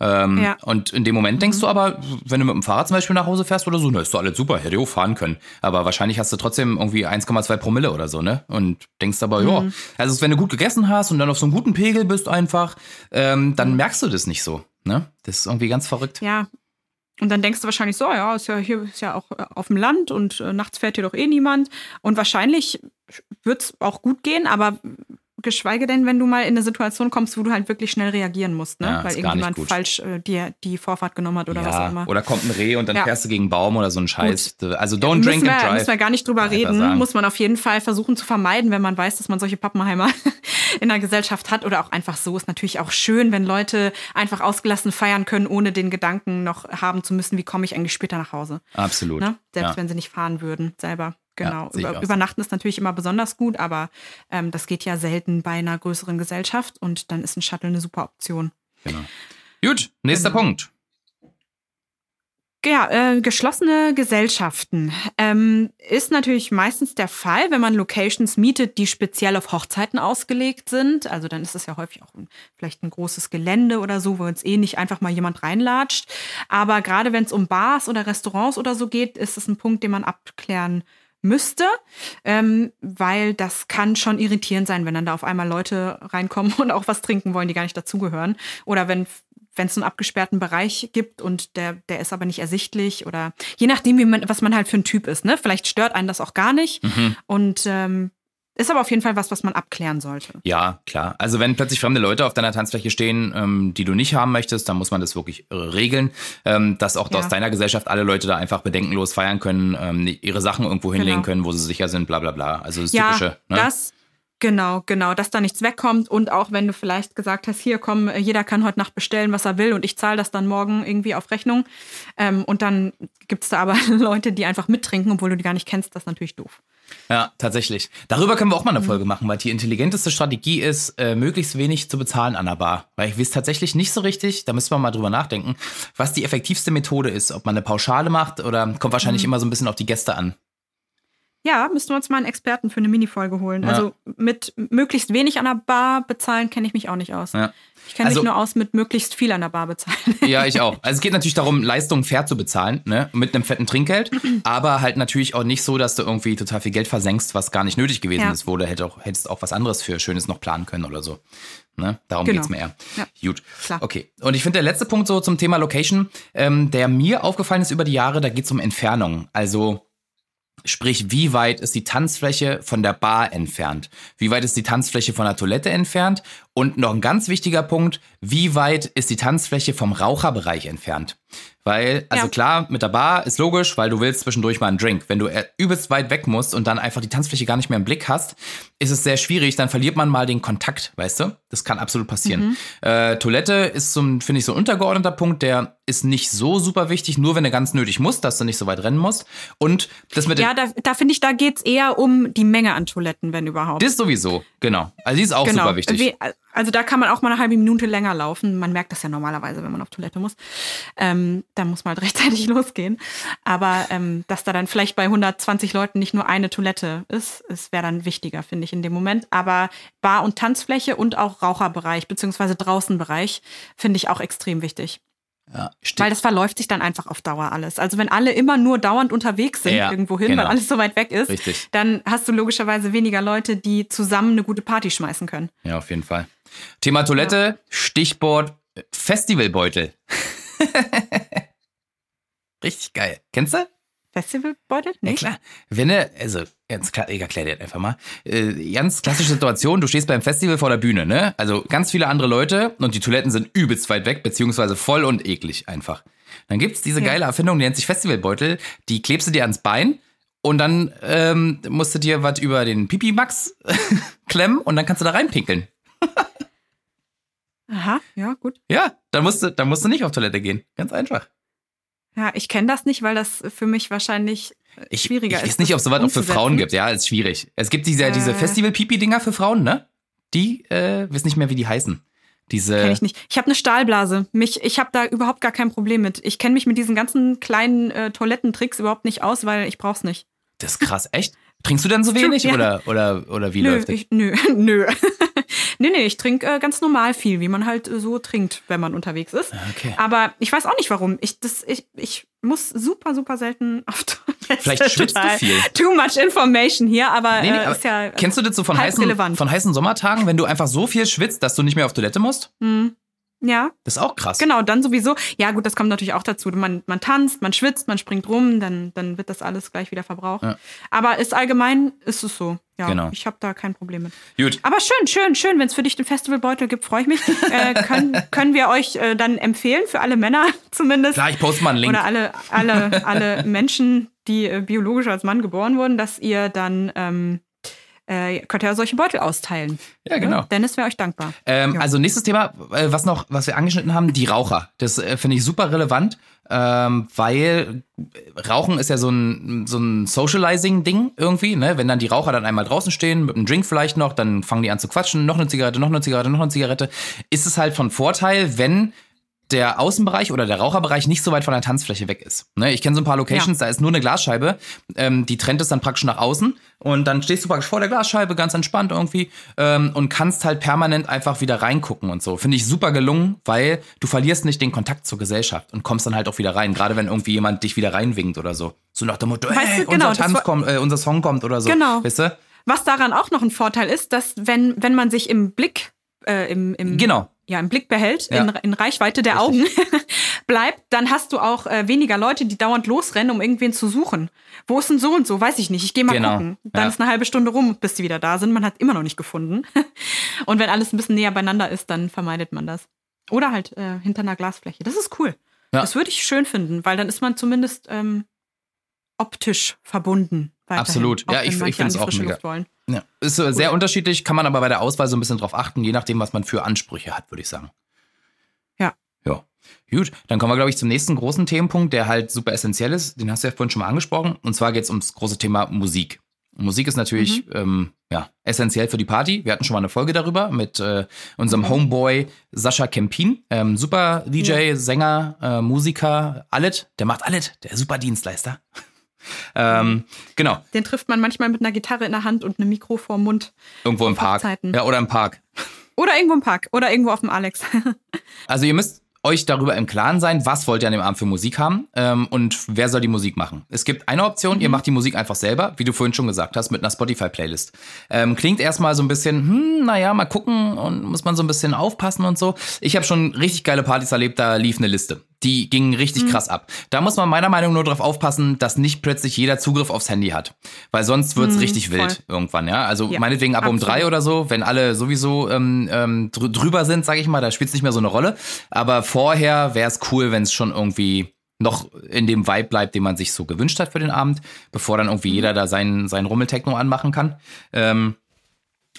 Ähm, ja. Und in dem Moment denkst mhm. du aber, wenn du mit dem Fahrrad zum Beispiel nach Hause fährst oder so, na, ist doch alles super, hätte ich auch fahren können. Aber wahrscheinlich hast du trotzdem irgendwie 1,2 Promille oder so, ne? Und denkst aber, mhm. ja, also wenn du gut gegessen hast und dann auf so einem guten Pegel bist einfach, ähm, dann mhm. merkst du das nicht so. Ne? Das ist irgendwie ganz verrückt. Ja. Und dann denkst du wahrscheinlich so, ja, ist ja hier ist ja auch äh, auf dem Land und äh, nachts fährt hier doch eh niemand. Und wahrscheinlich wird es auch gut gehen, aber geschweige denn, wenn du mal in eine Situation kommst, wo du halt wirklich schnell reagieren musst, ne? Ja, weil irgendjemand falsch äh, dir die Vorfahrt genommen hat oder ja, was auch immer. Oder kommt ein Reh und dann ja. fährst du gegen einen Baum oder so ein Scheiß. Gut. Also don't drink wir, and drive. Müssen wir gar nicht drüber reden. Muss man auf jeden Fall versuchen zu vermeiden, wenn man weiß, dass man solche Pappenheimer in der Gesellschaft hat. Oder auch einfach so ist natürlich auch schön, wenn Leute einfach ausgelassen feiern können, ohne den Gedanken noch haben zu müssen, wie komme ich eigentlich später nach Hause. Absolut. Ne? Selbst wenn sie nicht fahren würden selber. Genau. Ja, Über, übernachten ist natürlich immer besonders gut, aber ähm, das geht ja selten bei einer größeren Gesellschaft und dann ist ein Shuttle eine super Option. Genau. Gut, nächster genau. Punkt. Ja, äh, geschlossene Gesellschaften ähm, ist natürlich meistens der Fall, wenn man Locations mietet, die speziell auf Hochzeiten ausgelegt sind. Also dann ist es ja häufig auch ein, vielleicht ein großes Gelände oder so, wo uns eh nicht einfach mal jemand reinlatscht. Aber gerade wenn es um Bars oder Restaurants oder so geht, ist es ein Punkt, den man abklären müsste, ähm, weil das kann schon irritierend sein, wenn dann da auf einmal Leute reinkommen und auch was trinken wollen, die gar nicht dazugehören. Oder wenn wenn es einen abgesperrten Bereich gibt und der, der ist aber nicht ersichtlich oder je nachdem, wie man, was man halt für ein Typ ist, ne? Vielleicht stört einen das auch gar nicht. Mhm. Und ähm, ist aber auf jeden Fall was, was man abklären sollte. Ja, klar. Also wenn plötzlich fremde Leute auf deiner Tanzfläche stehen, ähm, die du nicht haben möchtest, dann muss man das wirklich äh, regeln, ähm, dass auch ja. aus deiner Gesellschaft alle Leute da einfach bedenkenlos feiern können, ähm, ihre Sachen irgendwo hinlegen genau. können, wo sie sicher sind, bla bla bla. Also das ja, typische. Ne? Das Genau, genau, dass da nichts wegkommt und auch wenn du vielleicht gesagt hast, hier komm, jeder kann heute Nacht bestellen, was er will und ich zahle das dann morgen irgendwie auf Rechnung ähm, und dann gibt es da aber Leute, die einfach mittrinken, obwohl du die gar nicht kennst, das ist natürlich doof. Ja, tatsächlich. Darüber können wir auch mal eine mhm. Folge machen, weil die intelligenteste Strategie ist, äh, möglichst wenig zu bezahlen an der Bar. Weil ich weiß tatsächlich nicht so richtig, da müssen wir mal drüber nachdenken, was die effektivste Methode ist. Ob man eine Pauschale macht oder kommt wahrscheinlich mhm. immer so ein bisschen auf die Gäste an. Ja, müssten wir uns mal einen Experten für eine Minifolge holen. Ja. Also mit möglichst wenig an der Bar bezahlen kenne ich mich auch nicht aus. Ja. Ich kenne also, mich nur aus mit möglichst viel an der Bar bezahlen. Ja, ich auch. Also es geht natürlich darum, Leistungen fair zu bezahlen, ne? mit einem fetten Trinkgeld, aber halt natürlich auch nicht so, dass du irgendwie total viel Geld versenkst, was gar nicht nötig gewesen ja. ist, wo du hättest auch, hättest auch was anderes für Schönes noch planen können oder so. Ne? Darum genau. geht's mir eher. Ja. Gut. Klar. Okay. Und ich finde, der letzte Punkt so zum Thema Location, ähm, der mir aufgefallen ist über die Jahre, da geht es um Entfernung. Also Sprich, wie weit ist die Tanzfläche von der Bar entfernt? Wie weit ist die Tanzfläche von der Toilette entfernt? Und noch ein ganz wichtiger Punkt, wie weit ist die Tanzfläche vom Raucherbereich entfernt? Weil, also ja. klar, mit der Bar ist logisch, weil du willst zwischendurch mal einen Drink. Wenn du übelst weit weg musst und dann einfach die Tanzfläche gar nicht mehr im Blick hast, ist es sehr schwierig, dann verliert man mal den Kontakt, weißt du? Das kann absolut passieren. Mhm. Äh, Toilette ist so, finde ich, so ein untergeordneter Punkt, der ist nicht so super wichtig, nur wenn du ganz nötig musst, dass du nicht so weit rennen musst. Und das mit Ja, da, da finde ich, da geht es eher um die Menge an Toiletten, wenn überhaupt. Das sowieso, genau. Also die ist auch genau. super wichtig. Wie, Also da kann man auch mal eine halbe Minute länger laufen. Man merkt das ja normalerweise, wenn man auf Toilette muss. Ähm, da muss man halt rechtzeitig losgehen. Aber ähm, dass da dann vielleicht bei 120 Leuten nicht nur eine Toilette ist, es wäre dann wichtiger, finde ich, in dem Moment. Aber Bar- und Tanzfläche und auch Raucherbereich beziehungsweise Draußenbereich finde ich auch extrem wichtig. Ja, weil das verläuft sich dann einfach auf Dauer alles. Also wenn alle immer nur dauernd unterwegs sind Ja, irgendwo hin, genau. weil alles so weit weg ist, Richtig. dann hast du logischerweise weniger Leute, die zusammen eine gute Party schmeißen können. Ja, auf jeden Fall. Thema Toilette, Stichwort äh, Festivalbeutel. Richtig geil. Kennst du? Festivalbeutel? Ja, Nee. klar. Wenn du, also, ganz klar, ich erklär dir das einfach mal. Äh, ganz klassische Situation, du stehst beim Festival vor der Bühne, ne? Also ganz viele andere Leute und die Toiletten sind übelst weit weg, beziehungsweise voll und eklig einfach. Dann gibt's diese Ja. geile Erfindung, die nennt sich Festivalbeutel, die klebst du dir ans Bein und dann ähm, musst du dir was über den Pipi-Max klemmen und dann kannst du da reinpinkeln. Aha, ja, gut. Ja, dann musst du, dann musst du nicht auf Toilette gehen. Ganz einfach. Ja, ich kenne das nicht, weil das für mich wahrscheinlich äh, Ich, schwieriger ich ist. weiß nicht, ob es sowas auch für. Frauen gibt. Ja, ist schwierig. Es gibt diese, diese Äh. Festival-Pipi-Dinger für Frauen, ne? Die, äh, weiß nicht mehr, wie die heißen. Diese. Kenn ich nicht. Ich habe eine Stahlblase. Mich, ich habe da überhaupt gar kein Problem mit. Ich kenne mich mit diesen ganzen kleinen äh, Toilettentricks überhaupt nicht aus, weil ich brauch's nicht. Das ist krass, echt? Trinkst du denn so wenig Ja. oder, oder, oder wie nö, läuft das? ich, nö, nö. Nee, nee, ich trinke äh, ganz normal viel, wie man halt äh, so trinkt, wenn man unterwegs ist. Okay. Aber ich weiß auch nicht warum. Ich, das, ich, ich muss super, super selten auf Toilette. Vielleicht schwitzt du viel. Too much information hier, aber, Nee, nee, äh, aber ist ja. Kennst du das so von heißen, relevant. von heißen Sommertagen, wenn du einfach so viel schwitzt, dass du nicht mehr auf Toilette musst? Hm, ja, Das ist auch krass. genau, dann sowieso. Ja, gut, das kommt natürlich auch dazu. Man, man tanzt, man schwitzt, man springt rum, dann, dann wird das alles gleich wieder verbraucht. Ja. Aber ist allgemein, ist es so. Ja, Genau. ich habe da kein Problem mit. Gut. Aber schön, schön, schön. Wenn es für dich den Festivalbeutel gibt, freue ich mich. äh, können, können wir euch äh, dann empfehlen, für alle Männer zumindest. Klar, ich poste mal einen Link. Oder alle, alle, alle Menschen, die äh, biologisch als Mann geboren wurden, dass ihr dann ähm, äh, könnt ihr solche Beutel austeilen. Ja, genau. Dennis wäre euch dankbar. Ähm, Ja. Also nächstes Thema, äh, was noch, was wir angeschnitten haben, die Raucher. Das äh, finde ich super relevant, ähm, weil Rauchen ist ja so ein, so ein Socializing-Ding irgendwie, ne? Wenn dann die Raucher dann einmal draußen stehen, mit einem Drink vielleicht noch, dann fangen die an zu quatschen, noch eine Zigarette, noch eine Zigarette, noch eine Zigarette. Ist es halt von Vorteil, wenn der Außenbereich oder der Raucherbereich nicht so weit von der Tanzfläche weg ist. Ne, ich kenne so ein paar Locations, da ist nur eine Glasscheibe, ähm, die trennt es dann praktisch nach außen und dann stehst du praktisch vor der Glasscheibe, ganz entspannt irgendwie ähm, und kannst halt permanent einfach wieder reingucken und so. Finde ich super gelungen, weil du verlierst nicht den Kontakt zur Gesellschaft und kommst dann halt auch wieder rein, gerade wenn irgendwie jemand dich wieder reinwinkt oder so. So nach dem Motto, Weißt hey, du, genau, unser Tanz kommt, äh, unser Song kommt oder so. Genau. Weißt du? Was daran auch noch ein Vorteil ist, dass wenn, wenn man sich im Blick, äh, im, im, Genau. Ja, im Blick behält, Ja. in, in Reichweite der Augen bleibt, dann hast du auch äh, weniger Leute, die dauernd losrennen, um irgendwen zu suchen. Wo ist denn so und so? Weiß ich nicht. Ich gehe mal Genau. gucken. Dann Ja. ist eine halbe Stunde rum, bis die wieder da sind. Man hat immer noch nicht gefunden. und wenn alles ein bisschen näher beieinander ist, dann vermeidet man das. Oder halt äh, hinter einer Glasfläche. Das ist cool. Ja. Das würde ich schön finden, weil dann ist man zumindest ähm, optisch verbunden. Weiterhin, Absolut. Ja, ich- ich an die auch mega. Wollen. Ja. Ist äh, sehr unterschiedlich, kann man aber bei der Auswahl so ein bisschen drauf achten, je nachdem, was man für Ansprüche hat, würde ich sagen. Ja. Ja. Gut, dann kommen wir, glaube ich, zum nächsten großen Themenpunkt, der halt super essentiell ist. Den hast du ja vorhin schon mal angesprochen. Und zwar geht es ums große Thema Musik. Musik ist natürlich ähm, ja, essentiell für die Party. Wir hatten schon mal eine Folge darüber mit äh, unserem Homeboy Sascha Kempin. Ähm, super DJ, Sänger, äh, Musiker, alles. Der macht alles. Der super Dienstleister. Ähm, genau. Den trifft man manchmal mit einer Gitarre in der Hand und einem Mikro vorm Mund. Irgendwo im Park. Hochzeiten. Ja, oder im Park. Oder irgendwo im Park. Oder irgendwo auf dem Alex. Also ihr müsst euch darüber im Klaren sein, was wollt ihr an dem Abend für Musik haben ähm, und wer soll die Musik machen. Es gibt eine Option, ihr macht die Musik einfach selber, wie du vorhin schon gesagt hast, mit einer Spotify-Playlist. Ähm, klingt erstmal so ein bisschen, hm, naja, mal gucken und muss man so ein bisschen aufpassen und so. Ich habe schon richtig geile Partys erlebt, da lief eine Liste. Die ging richtig krass ab. Da muss man meiner Meinung nach nur darauf aufpassen, dass nicht plötzlich jeder Zugriff aufs Handy hat. Weil sonst wird's richtig voll. wild irgendwann, ja. Also Ja, meinetwegen ab um absolut. drei oder so, wenn alle sowieso ähm, ähm, drü- drüber sind, sage ich mal, da spielt's nicht mehr so eine Rolle. Aber vorher wäre es cool, wenn es schon irgendwie noch in dem Vibe bleibt, den man sich so gewünscht hat für den Abend, bevor dann irgendwie jeder da seinen, seinen Rummeltechno anmachen kann. Ähm,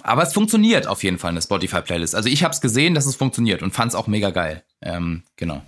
aber es funktioniert auf jeden Fall eine Spotify-Playlist. Also ich habe es gesehen, dass es funktioniert und fand es auch mega geil. Ähm, genau.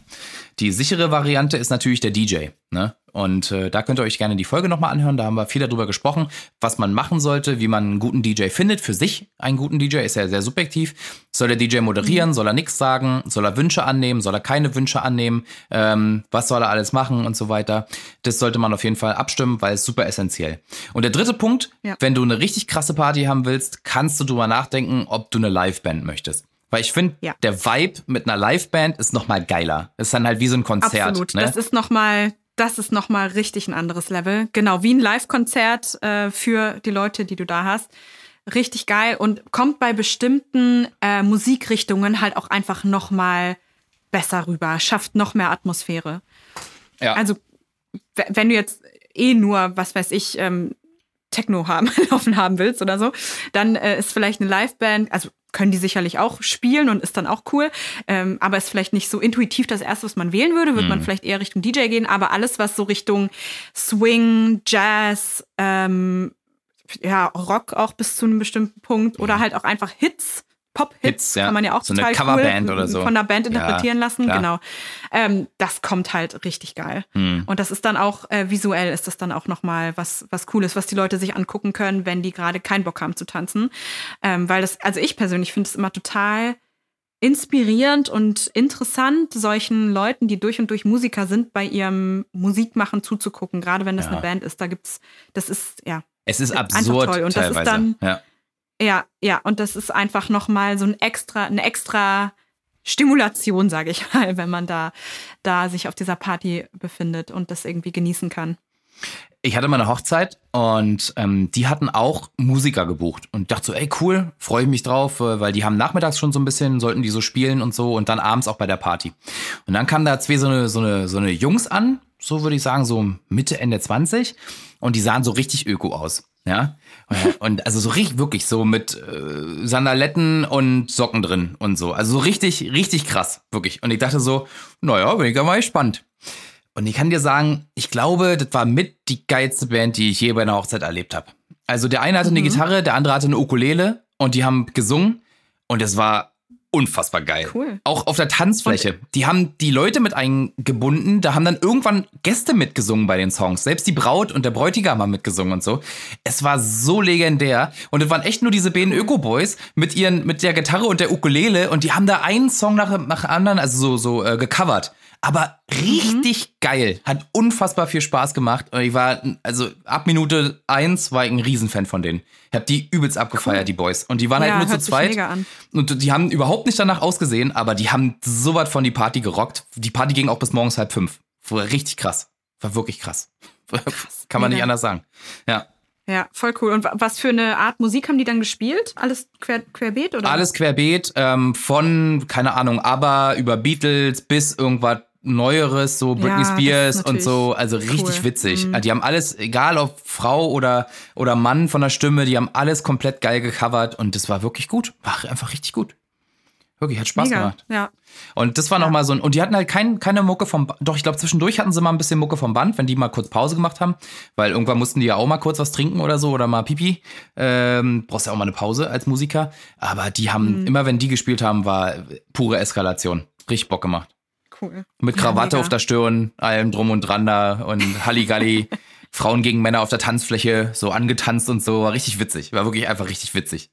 Die sichere Variante ist natürlich der DJ. Ne? Und äh, da könnt ihr euch gerne die Folge nochmal anhören. Da haben wir viel darüber gesprochen, was man machen sollte, wie man einen guten DJ findet. Für sich einen guten DJ ist ja sehr subjektiv. Soll der DJ moderieren? Mhm. Soll er nichts sagen? Soll er Wünsche annehmen? Soll er keine Wünsche annehmen? Ähm, was soll er alles machen und so weiter? Das sollte man auf jeden Fall abstimmen, weil es super essentiell. Und der dritte Punkt, ja. wenn du eine richtig krasse Party haben willst, kannst du drüber nachdenken, ob du eine Liveband möchtest. Weil ich finde, ja. der Vibe mit einer Liveband ist noch mal geiler. Ist dann halt wie so ein Konzert. Absolut. Ne? Das ist noch mal das ist nochmal richtig ein anderes Level. Genau, wie ein Live-Konzert äh, für die Leute, die du da hast. Richtig geil und kommt bei bestimmten äh, Musikrichtungen halt auch einfach nochmal besser rüber, schafft noch mehr Atmosphäre. Ja. Also, wenn du jetzt eh nur, was weiß ich, ähm, Techno haben, laufen haben willst oder so, dann äh, ist vielleicht eine Liveband, also können die sicherlich auch spielen und ist dann auch cool. Ähm, aber ist vielleicht nicht so intuitiv das erste, was man wählen würde. Würde mhm. man vielleicht eher Richtung DJ gehen. Aber alles, was so Richtung Swing, Jazz, ähm, ja, Rock auch bis zu einem bestimmten Punkt oder mhm. halt auch einfach Hits Pop-Hits, ja. kann man ja auch so total eine Coverband cool oder so. von der Band interpretieren ja, lassen. Klar. Genau. Ähm, das kommt halt richtig geil. Hm. Und das ist dann auch äh, visuell ist das dann auch nochmal was was Cooles, was die Leute sich angucken können, wenn die gerade keinen Bock haben zu tanzen. Ähm, weil das, also ich persönlich finde es immer total inspirierend und interessant, solchen Leuten, die durch und durch Musiker sind, bei ihrem Musikmachen zuzugucken, gerade wenn das ja. eine Band ist. Da gibt's, das ist ja. Es ist absurd toll. Und teilweise. das ist dann, ja ja, ja, und das ist einfach nochmal so ein extra, eine extra Stimulation, sage ich mal, wenn man da, da sich auf dieser Party befindet und das irgendwie genießen kann. Ich hatte mal eine Hochzeit und ähm, die hatten auch Musiker gebucht und dachte so, ey cool, freue ich mich drauf, äh, weil die haben nachmittags schon so ein bisschen, sollten die so spielen und so und dann abends auch bei der Party. Und dann kamen da zwei so eine, so eine, so eine Jungs an, so würde ich sagen, so Mitte, Ende 20 und die sahen so richtig öko aus. Ja. Und also so richtig, wirklich so mit äh, Sandaletten und Socken drin und so. Also so richtig, richtig krass, wirklich. Und ich dachte so, naja, bin ich mal gespannt. Und ich kann dir sagen, ich glaube, das war mit die geilste Band, die ich je bei einer Hochzeit erlebt habe. Also der eine hatte eine mhm. Gitarre, der andere hatte eine Ukulele und die haben gesungen und es war unfassbar geil. Cool. Auch auf der Tanzfläche. Und die haben die Leute mit eingebunden. Da haben dann irgendwann Gäste mitgesungen bei den Songs. Selbst die Braut und der Bräutigam haben mitgesungen und so. Es war so legendär. Und es waren echt nur diese beiden Öko-Boys mit ihren, mit der Gitarre und der Ukulele. Und die haben da einen Song nach, nach anderen, also so, so äh, gecovert. Aber richtig mhm. geil. Hat unfassbar viel Spaß gemacht. Und ich war, also ab Minute eins war ich ein Riesenfan von denen. Ich hab die übelst abgefeiert, cool. die Boys. Und die waren halt ja, halt nur zu zweit. Und die haben überhaupt nicht danach ausgesehen, aber die haben so was von die Party gerockt. Die Party ging auch bis morgens halb fünf. War richtig krass. War wirklich krass. krass. Kann man mega. nicht anders sagen. Ja. Ja, voll cool. Und was für eine Art Musik haben die dann gespielt? Alles quer, querbeet oder? Alles querbeet, ähm, von, keine Ahnung, ABBA über Beatles bis irgendwas Neueres, so Britney ja, Spears und so, also richtig cool. witzig. Mhm. Die haben alles, egal ob Frau oder, oder Mann von der Stimme, die haben alles komplett geil gecovert und das war wirklich gut. War einfach richtig gut. Wirklich, hat Spaß Mega. gemacht. Ja. Und das war ja. nochmal so ein, und die hatten halt kein, keine Mucke vom, doch, ich glaube, zwischendurch hatten sie mal ein bisschen Mucke vom Band, wenn die mal kurz Pause gemacht haben, weil irgendwann mussten die ja auch mal kurz was trinken oder so oder mal Pipi. Ähm, brauchst ja auch mal eine Pause als Musiker. Aber die haben, mhm. immer wenn die gespielt haben, war pure Eskalation. Richtig Bock gemacht cool. Mit Krawatte ja, auf der Stirn, allem drum und dran da und Halligalli. Frauen gegen Männer auf der Tanzfläche, so angetanzt und so. War richtig witzig. War wirklich einfach richtig witzig.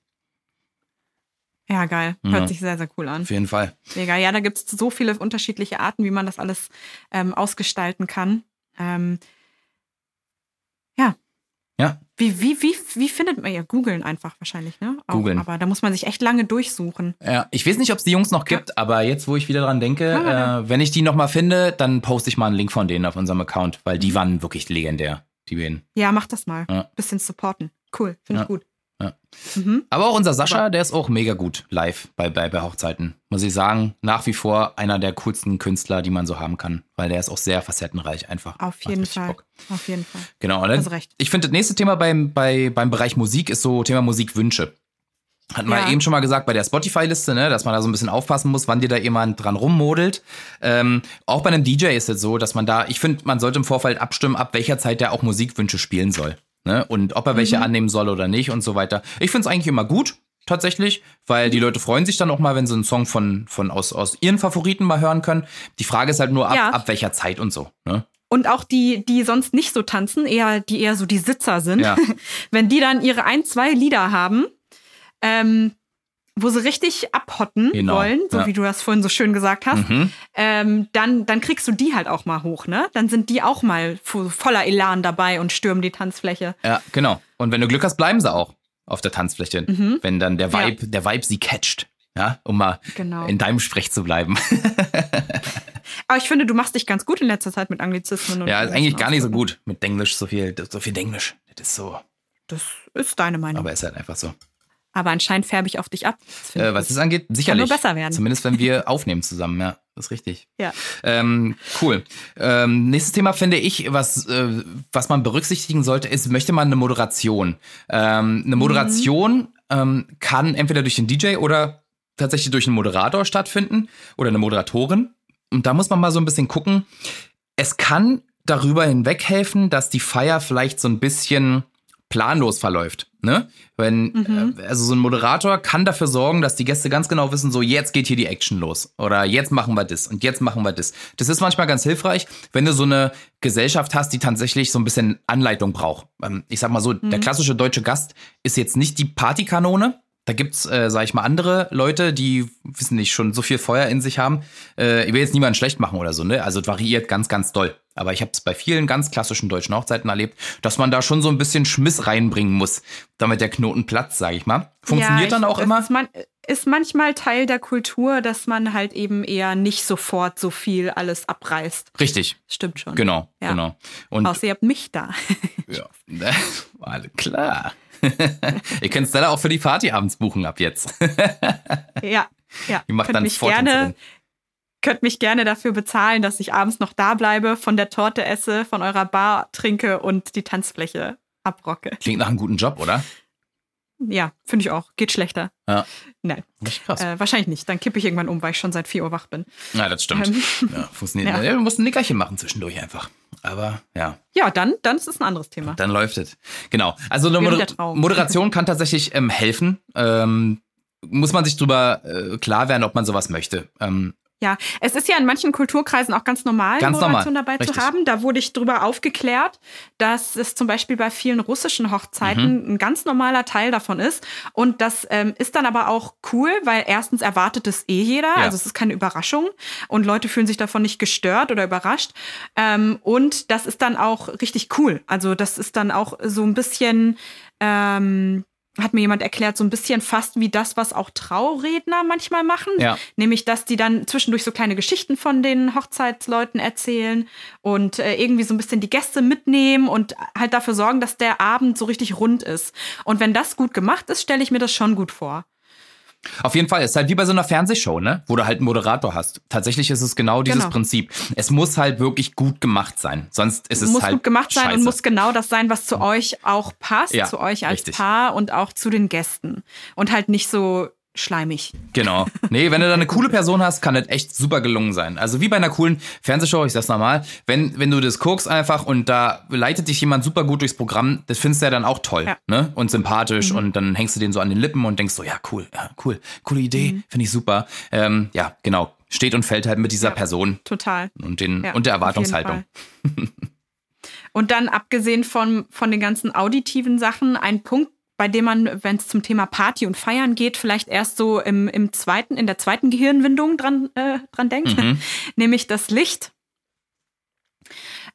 Ja, geil. Hört ja. sich sehr, sehr cool an. Auf jeden Fall. Mega. Ja, da gibt es so viele unterschiedliche Arten, wie man das alles ähm, ausgestalten kann. Ähm, ja, ja. Wie, wie, wie, wie findet man ja? Googeln einfach wahrscheinlich, ne? Auch, Googeln. Aber da muss man sich echt lange durchsuchen. Ja, ich weiß nicht, ob es die Jungs noch gibt, ja. aber jetzt, wo ich wieder dran denke, äh, wenn ich die nochmal finde, dann poste ich mal einen Link von denen auf unserem Account, weil die waren wirklich legendär, die beiden. Ja, mach das mal. Ja. Bisschen supporten. Cool, finde ja. ich gut. Ja. Mhm. Aber auch unser Sascha, der ist auch mega gut live bei, bei, bei Hochzeiten. Muss ich sagen, nach wie vor einer der coolsten Künstler, die man so haben kann, weil der ist auch sehr facettenreich einfach. Auf jeden Fall. Bock. Auf jeden Fall. Genau. Dann, also recht. Ich finde, das nächste Thema beim, bei, beim Bereich Musik ist so Thema Musikwünsche. Hatten wir ja. eben schon mal gesagt bei der Spotify-Liste, ne, dass man da so ein bisschen aufpassen muss, wann dir da jemand dran rummodelt. Ähm, auch bei einem DJ ist es so, dass man da, ich finde, man sollte im Vorfeld abstimmen, ab welcher Zeit der auch Musikwünsche spielen soll. Ne? Und ob er welche mhm. annehmen soll oder nicht und so weiter. Ich finde es eigentlich immer gut, tatsächlich, weil die Leute freuen sich dann auch mal, wenn sie einen Song von, von aus, aus ihren Favoriten mal hören können. Die Frage ist halt nur ab, ja. ab welcher Zeit und so. Ne? Und auch die, die sonst nicht so tanzen, eher, die eher so die Sitzer sind, ja. wenn die dann ihre ein, zwei Lieder haben, ähm, wo sie richtig abhotten genau. wollen, so ja. wie du das vorhin so schön gesagt hast, mhm. ähm, dann, dann kriegst du die halt auch mal hoch, ne? Dann sind die auch mal voller Elan dabei und stürmen die Tanzfläche. Ja, genau. Und wenn du Glück hast, bleiben sie auch auf der Tanzfläche, mhm. wenn dann der Vibe, ja. der Vibe sie catcht. Ja, um mal genau. in deinem Sprech zu bleiben. Aber ich finde, du machst dich ganz gut in letzter Zeit mit Anglizismen. Und ja, ist eigentlich gar nicht so gut mit Englisch, so viel, so viel Englisch. Das ist so. Das ist deine Meinung. Aber ist halt einfach so. Aber anscheinend färbe ich auf dich ab. Äh, was das angeht, sicherlich. Kann nur besser werden. Zumindest wenn wir aufnehmen zusammen, ja. Das ist richtig. Ja. Ähm, cool. Ähm, nächstes Thema finde ich, was, äh, was man berücksichtigen sollte, ist, möchte man eine Moderation. Ähm, eine Moderation mhm. kann entweder durch den DJ oder tatsächlich durch einen Moderator stattfinden oder eine Moderatorin. Und da muss man mal so ein bisschen gucken. Es kann darüber hinweg helfen, dass die Feier vielleicht so ein bisschen planlos verläuft. Ne? Wenn, mhm. Äh, also so ein Moderator kann dafür sorgen, dass die Gäste ganz genau wissen, so jetzt geht hier die Action los. Oder jetzt machen wir das und jetzt machen wir das. Das ist manchmal ganz hilfreich, wenn du so eine Gesellschaft hast, die tatsächlich so ein bisschen Anleitung braucht. Ähm, ich sag mal so, mhm. der klassische deutsche Gast ist jetzt nicht die Partykanone, da gibt's, äh, sag ich mal, andere Leute, die, wissen nicht, schon so viel Feuer in sich haben. Äh, ich will jetzt niemanden schlecht machen oder so, ne? Also es variiert ganz, ganz doll. Aber ich habe es bei vielen ganz klassischen deutschen Hochzeiten erlebt, dass man da schon so ein bisschen Schmiss reinbringen muss, damit der Knoten platzt, sage ich mal. Funktioniert ja, ich, dann auch immer? Ist, man, ist manchmal Teil der Kultur, dass man halt eben eher nicht sofort so viel alles abreißt. Richtig. Stimmt schon. Genau, ja. genau. Und Außer ihr habt mich da. ja, alles klar. Ihr könnt Stella auch für die Party abends buchen ab jetzt. ja, ja. Die macht dann mich gerne, könnt mich gerne dafür bezahlen, dass ich abends noch da bleibe, von der Torte esse, von eurer Bar trinke und die Tanzfläche abrocke. Klingt nach einem guten Job, oder? Ja, finde ich auch. Geht schlechter. Ja. Nein. Krass. Äh, wahrscheinlich nicht. Dann kippe ich irgendwann um, weil ich schon seit 4 Uhr wach bin. Ja, das stimmt. Ähm, ja, funktioniert. Ja. Ja, du musst ein Nickerchen machen zwischendurch einfach. Aber ja. Ja, dann, dann ist es ein anderes Thema. Dann läuft es. Genau. Also eine Moder Moderation kann tatsächlich ähm, helfen. Ähm, muss man sich drüber äh, klar werden, ob man sowas möchte. Ähm, ja, es ist ja in manchen Kulturkreisen auch ganz normal, ganz Moderation normal. dabei Richtig. zu haben. Da wurde ich drüber aufgeklärt, dass es zum Beispiel bei vielen russischen Hochzeiten mhm. ein ganz normaler Teil davon ist. Und das ähm, ist dann aber auch cool, weil erstens erwartet es eh jeder, ja. also es ist keine Überraschung und Leute fühlen sich davon nicht gestört oder überrascht. Ähm, und das ist dann auch richtig cool. Also das ist dann auch so ein bisschen ähm, hat mir jemand erklärt, so ein bisschen fast wie das, was auch Trauredner manchmal machen. Ja. Nämlich, dass die dann zwischendurch so kleine Geschichten von den Hochzeitsleuten erzählen und äh, irgendwie so ein bisschen die Gäste mitnehmen und halt dafür sorgen, dass der Abend so richtig rund ist. Und wenn das gut gemacht ist, stelle ich mir das schon gut vor. Auf jeden Fall, es ist halt wie bei so einer Fernsehshow, ne? Wo du halt einen Moderator hast. Tatsächlich ist es genau dieses genau. Prinzip. Es muss halt wirklich gut gemacht sein. Sonst ist es muss halt. Muss gut gemacht sein scheiße. und muss genau das sein, was zu euch auch passt, ja, zu euch als richtig. Paar und auch zu den Gästen. Und halt nicht so schleimig. Genau. Nee, wenn du da eine coole Person hast, kann das echt super gelungen sein. Also wie bei einer coolen Fernsehshow, ich sag's nochmal, wenn, wenn du das guckst einfach und da leitet dich jemand super gut durchs Programm, das findest du ja dann auch toll, ja. ne? Und sympathisch mhm. und dann hängst du den so an den Lippen und denkst so, ja, cool, ja, cool, coole Idee, mhm. finde ich super. Ähm, ja, genau. Steht und fällt halt mit dieser ja, Person. Total. Und, den, und der Erwartungshaltung. und dann abgesehen von, von den ganzen auditiven Sachen, ein Punkt, bei dem man, wenn es zum Thema Party und Feiern geht, vielleicht erst so im, im zweiten, in der zweiten Gehirnwindung dran, äh, dran denkt, mhm. nämlich das Licht.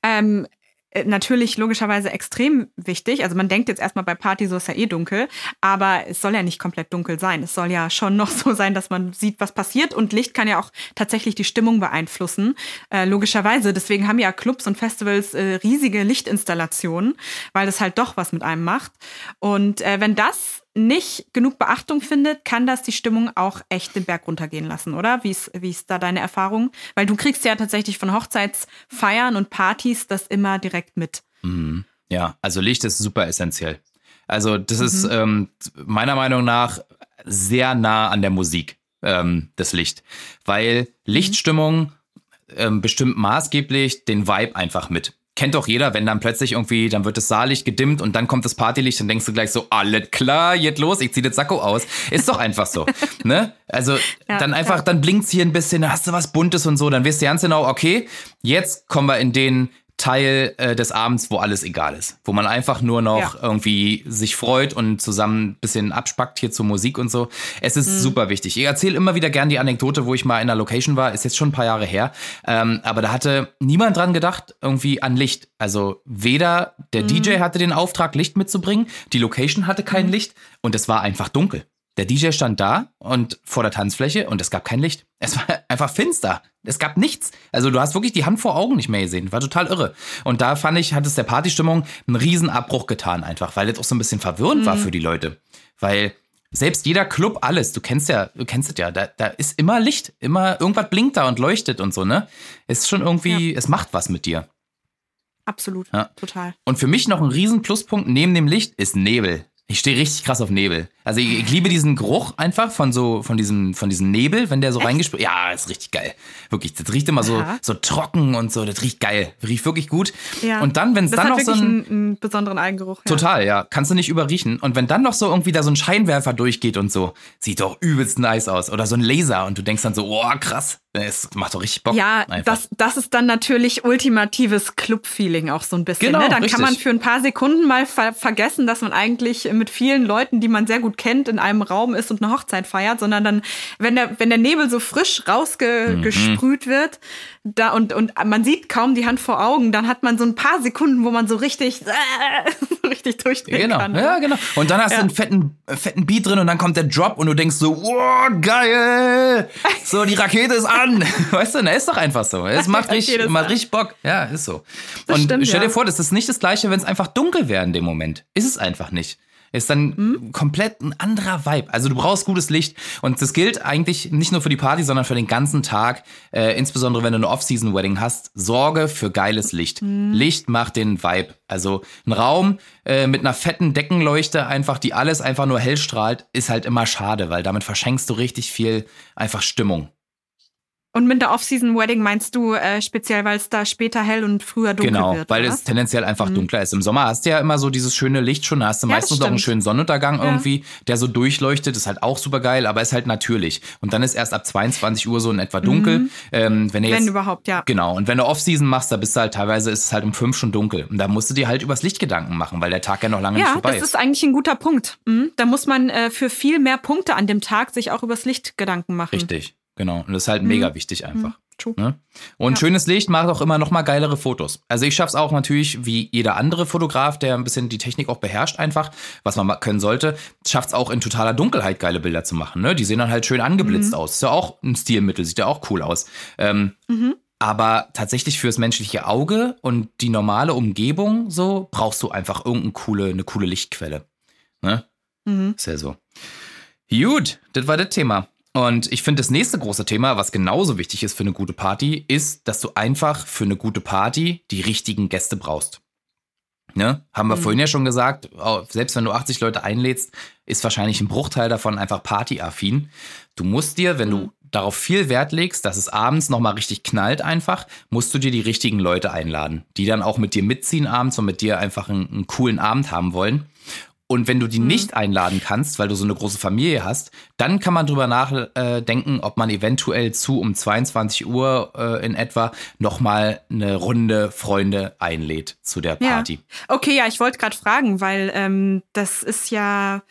Ähm, äh, natürlich logischerweise extrem wichtig. Also man denkt jetzt erstmal bei Party, so ist ja eh dunkel, aber es soll ja nicht komplett dunkel sein. Es soll ja schon noch so sein, dass man sieht, was passiert und Licht kann ja auch tatsächlich die Stimmung beeinflussen. Äh, logischerweise. Deswegen haben ja Clubs und Festivals äh, riesige Lichtinstallationen, weil das halt doch was mit einem macht. Und äh, wenn das nicht genug Beachtung findet, kann das die Stimmung auch echt den Berg runtergehen lassen, oder? Wie ist, wie ist da deine Erfahrung? Weil du kriegst ja tatsächlich von Hochzeitsfeiern und Partys das immer direkt mit. Mhm. Ja, also Licht ist super essentiell. Also das mhm. ist ähm, meiner Meinung nach sehr nah an der Musik, ähm, das Licht. Weil mhm. Lichtstimmung ähm, bestimmt maßgeblich den Vibe einfach mit kennt doch jeder, wenn dann plötzlich irgendwie, dann wird das Saallicht gedimmt und dann kommt das Partylicht und denkst du gleich so, alles klar, jetzt los, ich zieh das Sakko aus. Ist doch einfach so, ne? Also ja, dann einfach, ja. dann blinkt's hier ein bisschen, dann hast du was Buntes und so, dann weißt du ganz genau, okay, jetzt kommen wir in den Teil äh, des Abends, wo alles egal ist. Wo man einfach nur noch ja. irgendwie sich freut und zusammen ein bisschen abspackt hier zur Musik und so. Es ist mhm. super wichtig. Ich erzähle immer wieder gern die Anekdote, wo ich mal in einer Location war, ist jetzt schon ein paar Jahre her. Ähm, aber da hatte niemand dran gedacht, irgendwie an Licht. Also weder der mhm. DJ hatte den Auftrag, Licht mitzubringen, die Location hatte kein mhm. Licht und es war einfach dunkel. Der DJ stand da und vor der Tanzfläche und es gab kein Licht. Es war einfach finster. Es gab nichts. Also du hast wirklich die Hand vor Augen nicht mehr gesehen. War total irre. Und da fand ich, hat es der Partystimmung einen riesen Abbruch getan einfach, weil das auch so ein bisschen verwirrend mhm. war für die Leute. Weil selbst jeder Club, alles, du kennst ja, du kennst es ja, da, da ist immer Licht, immer irgendwas blinkt da und leuchtet und so, ne? Ist schon irgendwie, ja. es macht was mit dir. Absolut, ja. total. Und für mich noch ein riesen Pluspunkt neben dem Licht ist Nebel. Ich stehe richtig krass auf Nebel. Also ich, ich, liebe diesen Geruch einfach von so von diesem von diesem Nebel, wenn der so reingesprüht. Ja, ist richtig geil. Wirklich, das riecht immer so so trocken und so. Das riecht geil. Riecht wirklich gut. Ja. Und dann, wenn es dann noch so einen, einen besonderen Eigengeruch. Ja. Total, ja, kannst du nicht überriechen. Und wenn dann noch so irgendwie da so ein Scheinwerfer durchgeht und so, sieht doch übelst nice aus. Oder so ein Laser und du denkst dann so, oh krass, es macht doch richtig Bock. Ja, das, das ist dann natürlich ultimatives Club-Feeling auch so ein bisschen. Genau, ne? Dann richtig. kann man für ein paar Sekunden mal ver vergessen, dass man eigentlich mit vielen Leuten, die man sehr gut kennt, in einem Raum ist und eine Hochzeit feiert, sondern dann, wenn der, wenn der Nebel so frisch rausgesprüht mhm. wird, da und, und man sieht kaum die Hand vor Augen, dann hat man so ein paar Sekunden, wo man so richtig, äh, richtig durchdrehen genau. kann. Ne? Ja, genau. Und dann hast ja. du einen fetten, fetten Beat drin und dann kommt der Drop und du denkst so, wow, geil! So, die Rakete ist an. Weißt du, na, ist doch einfach so. Es macht richtig, macht richtig Bock. Ja, ist so. Das und stimmt, stell dir ja. vor, das ist nicht das Gleiche, wenn es einfach dunkel wäre in dem Moment. Ist es einfach nicht ist dann mhm. komplett ein anderer Vibe. Also du brauchst gutes Licht und das gilt eigentlich nicht nur für die Party, sondern für den ganzen Tag. Äh, insbesondere wenn du eine Off-Season-Wedding hast, sorge für geiles Licht. Mhm. Licht macht den Vibe. Also ein Raum äh, mit einer fetten Deckenleuchte einfach, die alles einfach nur hell strahlt, ist halt immer schade, weil damit verschenkst du richtig viel einfach Stimmung. Und mit der Off-Season-Wedding meinst du äh, speziell, weil es da später hell und früher dunkel genau, wird? Genau, weil es tendenziell einfach mhm. dunkler ist. Im Sommer hast du ja immer so dieses schöne Licht schon, da hast du ja, meistens noch einen schönen Sonnenuntergang ja. irgendwie, der so durchleuchtet, ist halt auch super geil, aber ist halt natürlich. Und dann ist erst ab 22 Uhr so in etwa dunkel. Mhm. Ähm, wenn, jetzt, wenn überhaupt, ja. Genau, und wenn du Off-Season machst, da bist du halt teilweise, ist es halt um fünf schon dunkel. Und da musst du dir halt übers Licht Gedanken machen, weil der Tag ja noch lange ja, nicht vorbei ist. Ja, das ist eigentlich ein guter Punkt. Mhm. Da muss man äh, für viel mehr Punkte an dem Tag sich auch übers Licht Gedanken machen. Richtig. Genau, und das ist halt mega mhm. wichtig einfach. Mhm. Ne? Und ja. schönes Licht macht auch immer noch mal geilere Fotos. Also ich schaff's auch natürlich, wie jeder andere Fotograf, der ein bisschen die Technik auch beherrscht einfach, was man können sollte, schafft's auch in totaler Dunkelheit geile Bilder zu machen. Ne? Die sehen dann halt schön angeblitzt mhm. aus. Ist ja auch ein Stilmittel, sieht ja auch cool aus. Ähm, mhm. Aber tatsächlich fürs menschliche Auge und die normale Umgebung so brauchst du einfach irgendeine coole, eine coole Lichtquelle. Ne? Mhm. Ist ja so. Gut, das war das Thema. Und ich finde, das nächste große Thema, was genauso wichtig ist für eine gute Party, ist, dass du einfach für eine gute Party die richtigen Gäste brauchst. Ne? Haben wir mhm. vorhin ja schon gesagt, selbst wenn du 80 Leute einlädst, ist wahrscheinlich ein Bruchteil davon einfach partyaffin. Du musst dir, wenn mhm. du darauf viel Wert legst, dass es abends nochmal richtig knallt einfach, musst du dir die richtigen Leute einladen, die dann auch mit dir mitziehen abends und mit dir einfach einen, einen coolen Abend haben wollen. Und wenn du die mhm. nicht einladen kannst, weil du so eine große Familie hast, dann kann man drüber nachdenken, ob man eventuell zu um 22 Uhr äh, in etwa nochmal eine Runde Freunde einlädt zu der Party. Ja. Okay, ja, ich wollte gerade fragen, weil ähm, das ist ja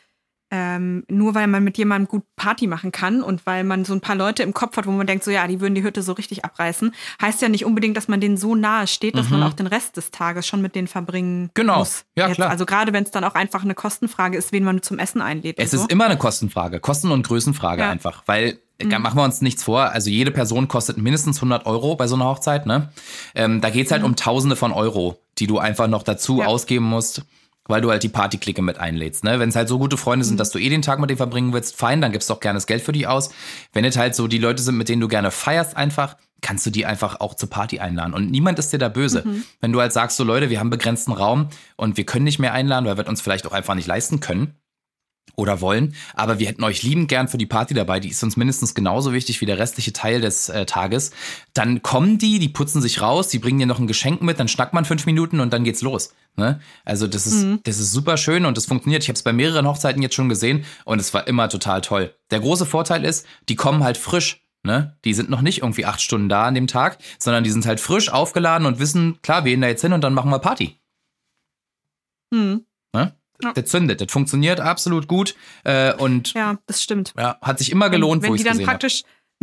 ähm, nur weil man mit jemandem gut Party machen kann und weil man so ein paar Leute im Kopf hat, wo man denkt, so ja, die würden die Hütte so richtig abreißen, heißt ja nicht unbedingt, dass man denen so nahe steht, dass mhm. man auch den Rest des Tages schon mit denen verbringen genau. muss. Ja, Jetzt, klar. Also gerade wenn es dann auch einfach eine Kostenfrage ist, wen man zum Essen einlädt. Es so. ist immer eine Kostenfrage, Kosten- und Größenfrage ja. einfach, weil äh, mhm. machen wir uns nichts vor. Also jede Person kostet mindestens 100 Euro bei so einer Hochzeit. Ne? Ähm, da geht's halt mhm. um Tausende von Euro, die du einfach noch dazu ja. ausgeben musst weil du halt die Partyklicke mit einlädst. Ne? Wenn es halt so gute Freunde sind, mhm. dass du eh den Tag mit denen verbringen willst, fein, dann gibst du auch gerne das Geld für die aus. Wenn es halt so die Leute sind, mit denen du gerne feierst einfach, kannst du die einfach auch zur Party einladen. Und niemand ist dir da böse. Mhm. Wenn du halt sagst, so Leute, wir haben begrenzten Raum und wir können nicht mehr einladen, weil wir uns vielleicht auch einfach nicht leisten können, oder wollen. Aber wir hätten euch liebend gern für die Party dabei. Die ist uns mindestens genauso wichtig wie der restliche Teil des äh, Tages. Dann kommen die, die putzen sich raus, die bringen dir noch ein Geschenk mit, dann schnackt man fünf Minuten und dann geht's los. Ne? Also das ist, mhm. das ist super schön und das funktioniert. Ich habe es bei mehreren Hochzeiten jetzt schon gesehen und es war immer total toll. Der große Vorteil ist, die kommen halt frisch. ne? Die sind noch nicht irgendwie acht Stunden da an dem Tag, sondern die sind halt frisch aufgeladen und wissen, klar, wir gehen da jetzt hin und dann machen wir Party. Hm. Ne? Ja. Das zündet, das funktioniert absolut gut äh, und ja. Ja, das stimmt. hat sich immer gelohnt, wenn wo die ich dann gesehen habe.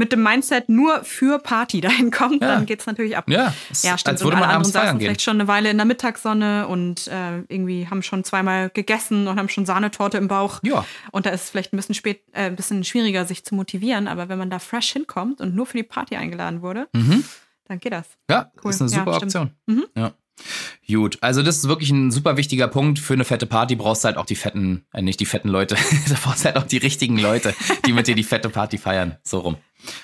Mit dem Mindset nur für Party dahin kommt, Ja. dann geht's natürlich ab. Ja, es, Ja, stimmt. als würde und man alle abends anderen saßen gehen. vielleicht schon eine Weile in der Mittagssonne und äh, irgendwie haben schon zweimal gegessen und haben schon Sahnetorte im Bauch. Ja. Und da ist es vielleicht ein bisschen spät, äh, ein bisschen schwieriger, sich zu motivieren. Aber wenn man da fresh hinkommt und nur für die Party eingeladen wurde, Mhm. dann geht das. Ja, Cool. ist eine Ja, super stimmt. Option. Mhm. Ja. Gut, also das ist wirklich ein super wichtiger Punkt. Für eine fette Party brauchst du halt auch die fetten, äh, nicht die fetten Leute, du brauchst halt auch die richtigen Leute, die mit dir die fette Party feiern. So rum.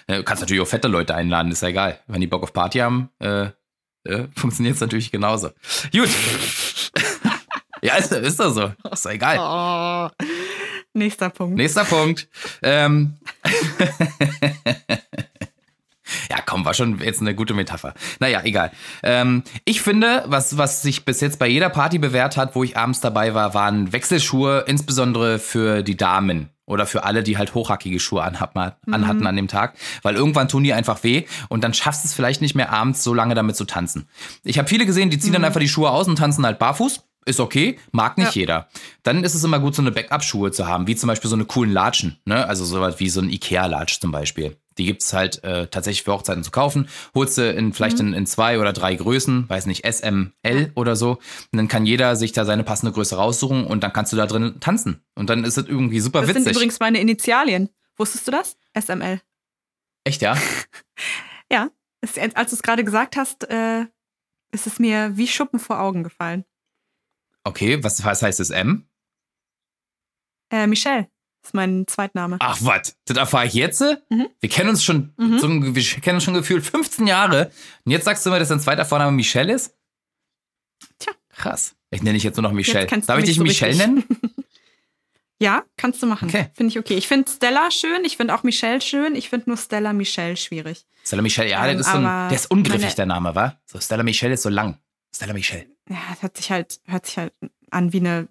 Du kannst natürlich auch fette Leute einladen, ist ja egal. Wenn die Bock auf Party haben, äh, äh, funktioniert es natürlich genauso. Gut. ja, ist, ist doch so. Ist doch egal. Oh. Nächster Punkt. Nächster Punkt. Ähm. ja, komm, war schon jetzt eine gute Metapher. Naja, egal. Ähm, ich finde, was, was sich bis jetzt bei jeder Party bewährt hat, wo ich abends dabei war, waren Wechselschuhe, insbesondere für die Damen. Oder für alle, die halt hochhackige Schuhe anhatten, anhatten an dem Tag. Weil irgendwann tun die einfach weh und dann schaffst du es vielleicht nicht mehr abends so lange damit zu tanzen. Ich habe viele gesehen, die ziehen dann einfach die Schuhe aus und tanzen halt barfuß. Ist okay, mag nicht Ja. jeder. Dann ist es immer gut, so eine Backup-Schuhe zu haben, wie zum Beispiel so eine coolen Latschen, ne? Also sowas wie so ein Ikea-Latsch zum Beispiel. Die gibt's halt äh, tatsächlich für Hochzeiten zu kaufen. Holst du in, vielleicht in, in zwei oder drei Größen, weiß nicht, S, M, L oder so. Und dann kann jeder sich da seine passende Größe raussuchen und dann kannst du da drin tanzen. Und dann ist es irgendwie super Das witzig. sind übrigens meine Initialien. Wusstest du das? SML. Echt, ja? Ja. Es, als du es gerade gesagt hast, äh, ist es mir wie Schuppen vor Augen gefallen. Okay, was, was heißt das M? Äh, Michelle ist mein Zweitname. Ach, was? Das erfahre ich jetzt? Mhm. Wir kennen uns schon, Mhm. so, wir kennen uns schon gefühlt 15 Jahre. Und jetzt sagst du mir, dass dein zweiter Vorname Michelle ist? Tja. Krass. Ich nenne dich jetzt nur noch Michelle. Darf ich dich so Michelle richtig. nennen? Ja, kannst du machen. Okay. Finde ich okay. Ich finde Stella schön, ich finde auch Michelle schön, ich finde nur Stella Michelle schwierig. Stella Michelle, ja, Ähm, das ist so ein, der ist ungriffig, meine- der Name, wa? So, Stella Michelle ist so lang. Stella Michelle. Ja, es hört sich halt, hört sich halt an wie eine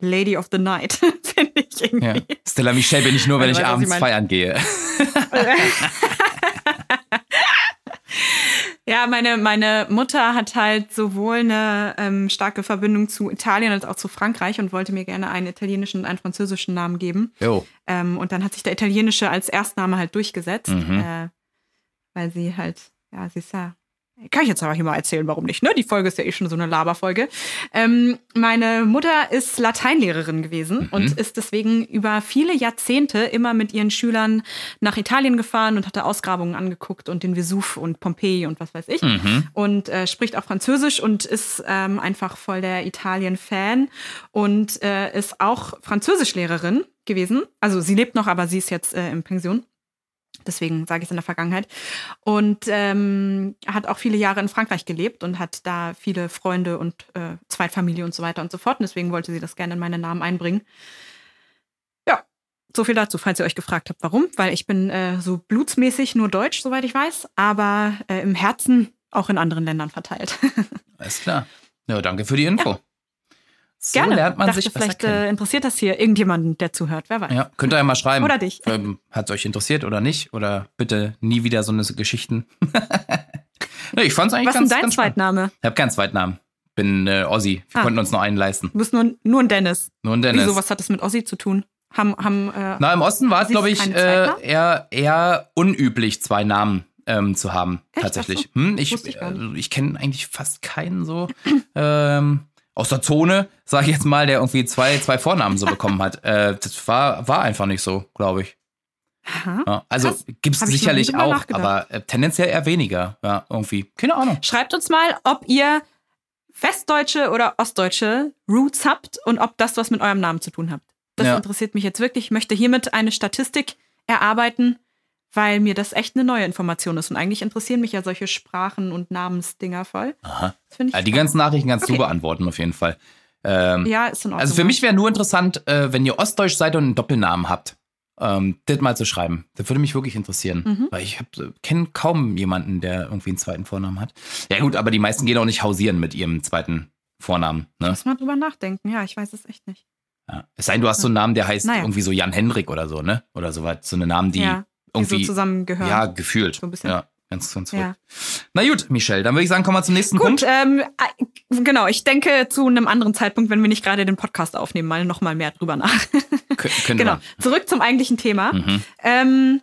Lady of the Night, finde ich Ja. irgendwie. Stella Michelle bin ich nur, wenn Ich ich weiß, was abends meint. feiern gehe. Ja, meine, meine Mutter hat halt sowohl eine ähm, starke Verbindung zu Italien als auch zu Frankreich und wollte mir gerne einen italienischen und einen französischen Namen geben. Ähm, und dann hat sich der italienische als Erstname halt durchgesetzt, Mhm. äh, weil sie halt, ja, sie ist ja. Kann ich jetzt aber hier mal erzählen, warum nicht, ne? Die Folge ist ja eh schon so eine Laberfolge. Ähm, meine Mutter ist Lateinlehrerin gewesen Mhm. und ist deswegen über viele Jahrzehnte immer mit ihren Schülern nach Italien gefahren und hatte Ausgrabungen angeguckt und den Vesuv und Pompeji und was weiß ich Mhm. und äh, spricht auch Französisch und ist ähm, einfach voll der Italien-Fan und äh, ist auch Französischlehrerin gewesen. Also sie lebt noch, aber sie ist jetzt äh, in Pension. Deswegen sage ich es in der Vergangenheit. Und ähm, hat auch viele Jahre in Frankreich gelebt und hat da viele Freunde und äh, Zweitfamilie und so weiter und so fort. Und deswegen wollte sie das gerne in meinen Namen einbringen. Ja, so viel dazu, falls ihr euch gefragt habt, warum. Weil ich bin äh, so blutsmäßig nur deutsch, soweit ich weiß, aber äh, im Herzen auch in anderen Ländern verteilt. Alles klar. Ja, danke für die Info. So Gerne. lernt man Dachte, sich vielleicht kennen. äh, interessiert das hier irgendjemanden, der zuhört. Wer weiß. Ja, könnt ihr ja mal schreiben. Oder dich. Ähm, Hat es euch interessiert oder nicht? Oder bitte nie wieder so eine Geschichten. nee, ich fand's eigentlich Was ist ganz, denn dein ganz spannend. Zweitname? Ich habe keinen Zweitnamen. Bin äh, Ossi. Wir Ah. konnten uns nur einen leisten. Du bist nur, nur ein Dennis. Nur ein Dennis. Wieso, was hat das mit Ossi zu tun? Haben, haben, äh, Na, im Osten war es, Ossis glaube ich, keine äh, Zweitnamen? eher, eher unüblich, zwei Namen ähm, zu haben. Echt? Tatsächlich. Ach. Hm, ich Wusste ich gar also ich kenne eigentlich fast keinen so. ähm, aus der Zone, sage ich jetzt mal, der irgendwie zwei, zwei Vornamen so bekommen hat. Äh, das war, war einfach nicht so, glaube ich. aha. Ja, also ich noch sicherlich auch, aber äh, tendenziell eher weniger. Ja, irgendwie. Keine Ahnung. Schreibt uns mal, ob ihr westdeutsche oder ostdeutsche Roots habt und ob das was mit eurem Namen zu tun habt. Das Ja. interessiert mich jetzt wirklich. Ich möchte hiermit eine Statistik erarbeiten, weil mir das echt eine neue Information ist. Und eigentlich interessieren mich ja solche Sprachen und Namensdinger voll. Aha. Ja, die ganzen Nachrichten kannst du Okay. beantworten, auf jeden Fall. Ähm, ja, ist in Ordnung. Also für mich wäre nur interessant, äh, wenn ihr Ostdeutsch seid und einen Doppelnamen habt, ähm, das mal zu schreiben. Das würde mich wirklich interessieren. Mhm. Weil ich äh, kenne kaum jemanden, der irgendwie einen zweiten Vornamen hat. Ja gut, aber die meisten gehen auch nicht hausieren mit ihrem zweiten Vornamen. Ne? Muss mal drüber nachdenken. Ja, ich weiß es echt nicht. Ja. Es sei denn, du hast so einen Namen, der heißt Naja. irgendwie so Jan Hendrik oder so, ne? Oder so was. So eine Namen, die Ja. Irgendwie. Die so zusammengehören. Ja, gefühlt. So ein bisschen. Ja, ganz, ganz ja. Na gut, Michelle, dann würde ich sagen, kommen wir zum nächsten Gut, Punkt. ähm, äh, genau, ich denke zu einem anderen Zeitpunkt, wenn wir nicht gerade den Podcast aufnehmen, mal noch mal mehr drüber nach. Kö- können genau. wir. Zurück zum eigentlichen Thema. Mhm. Ähm,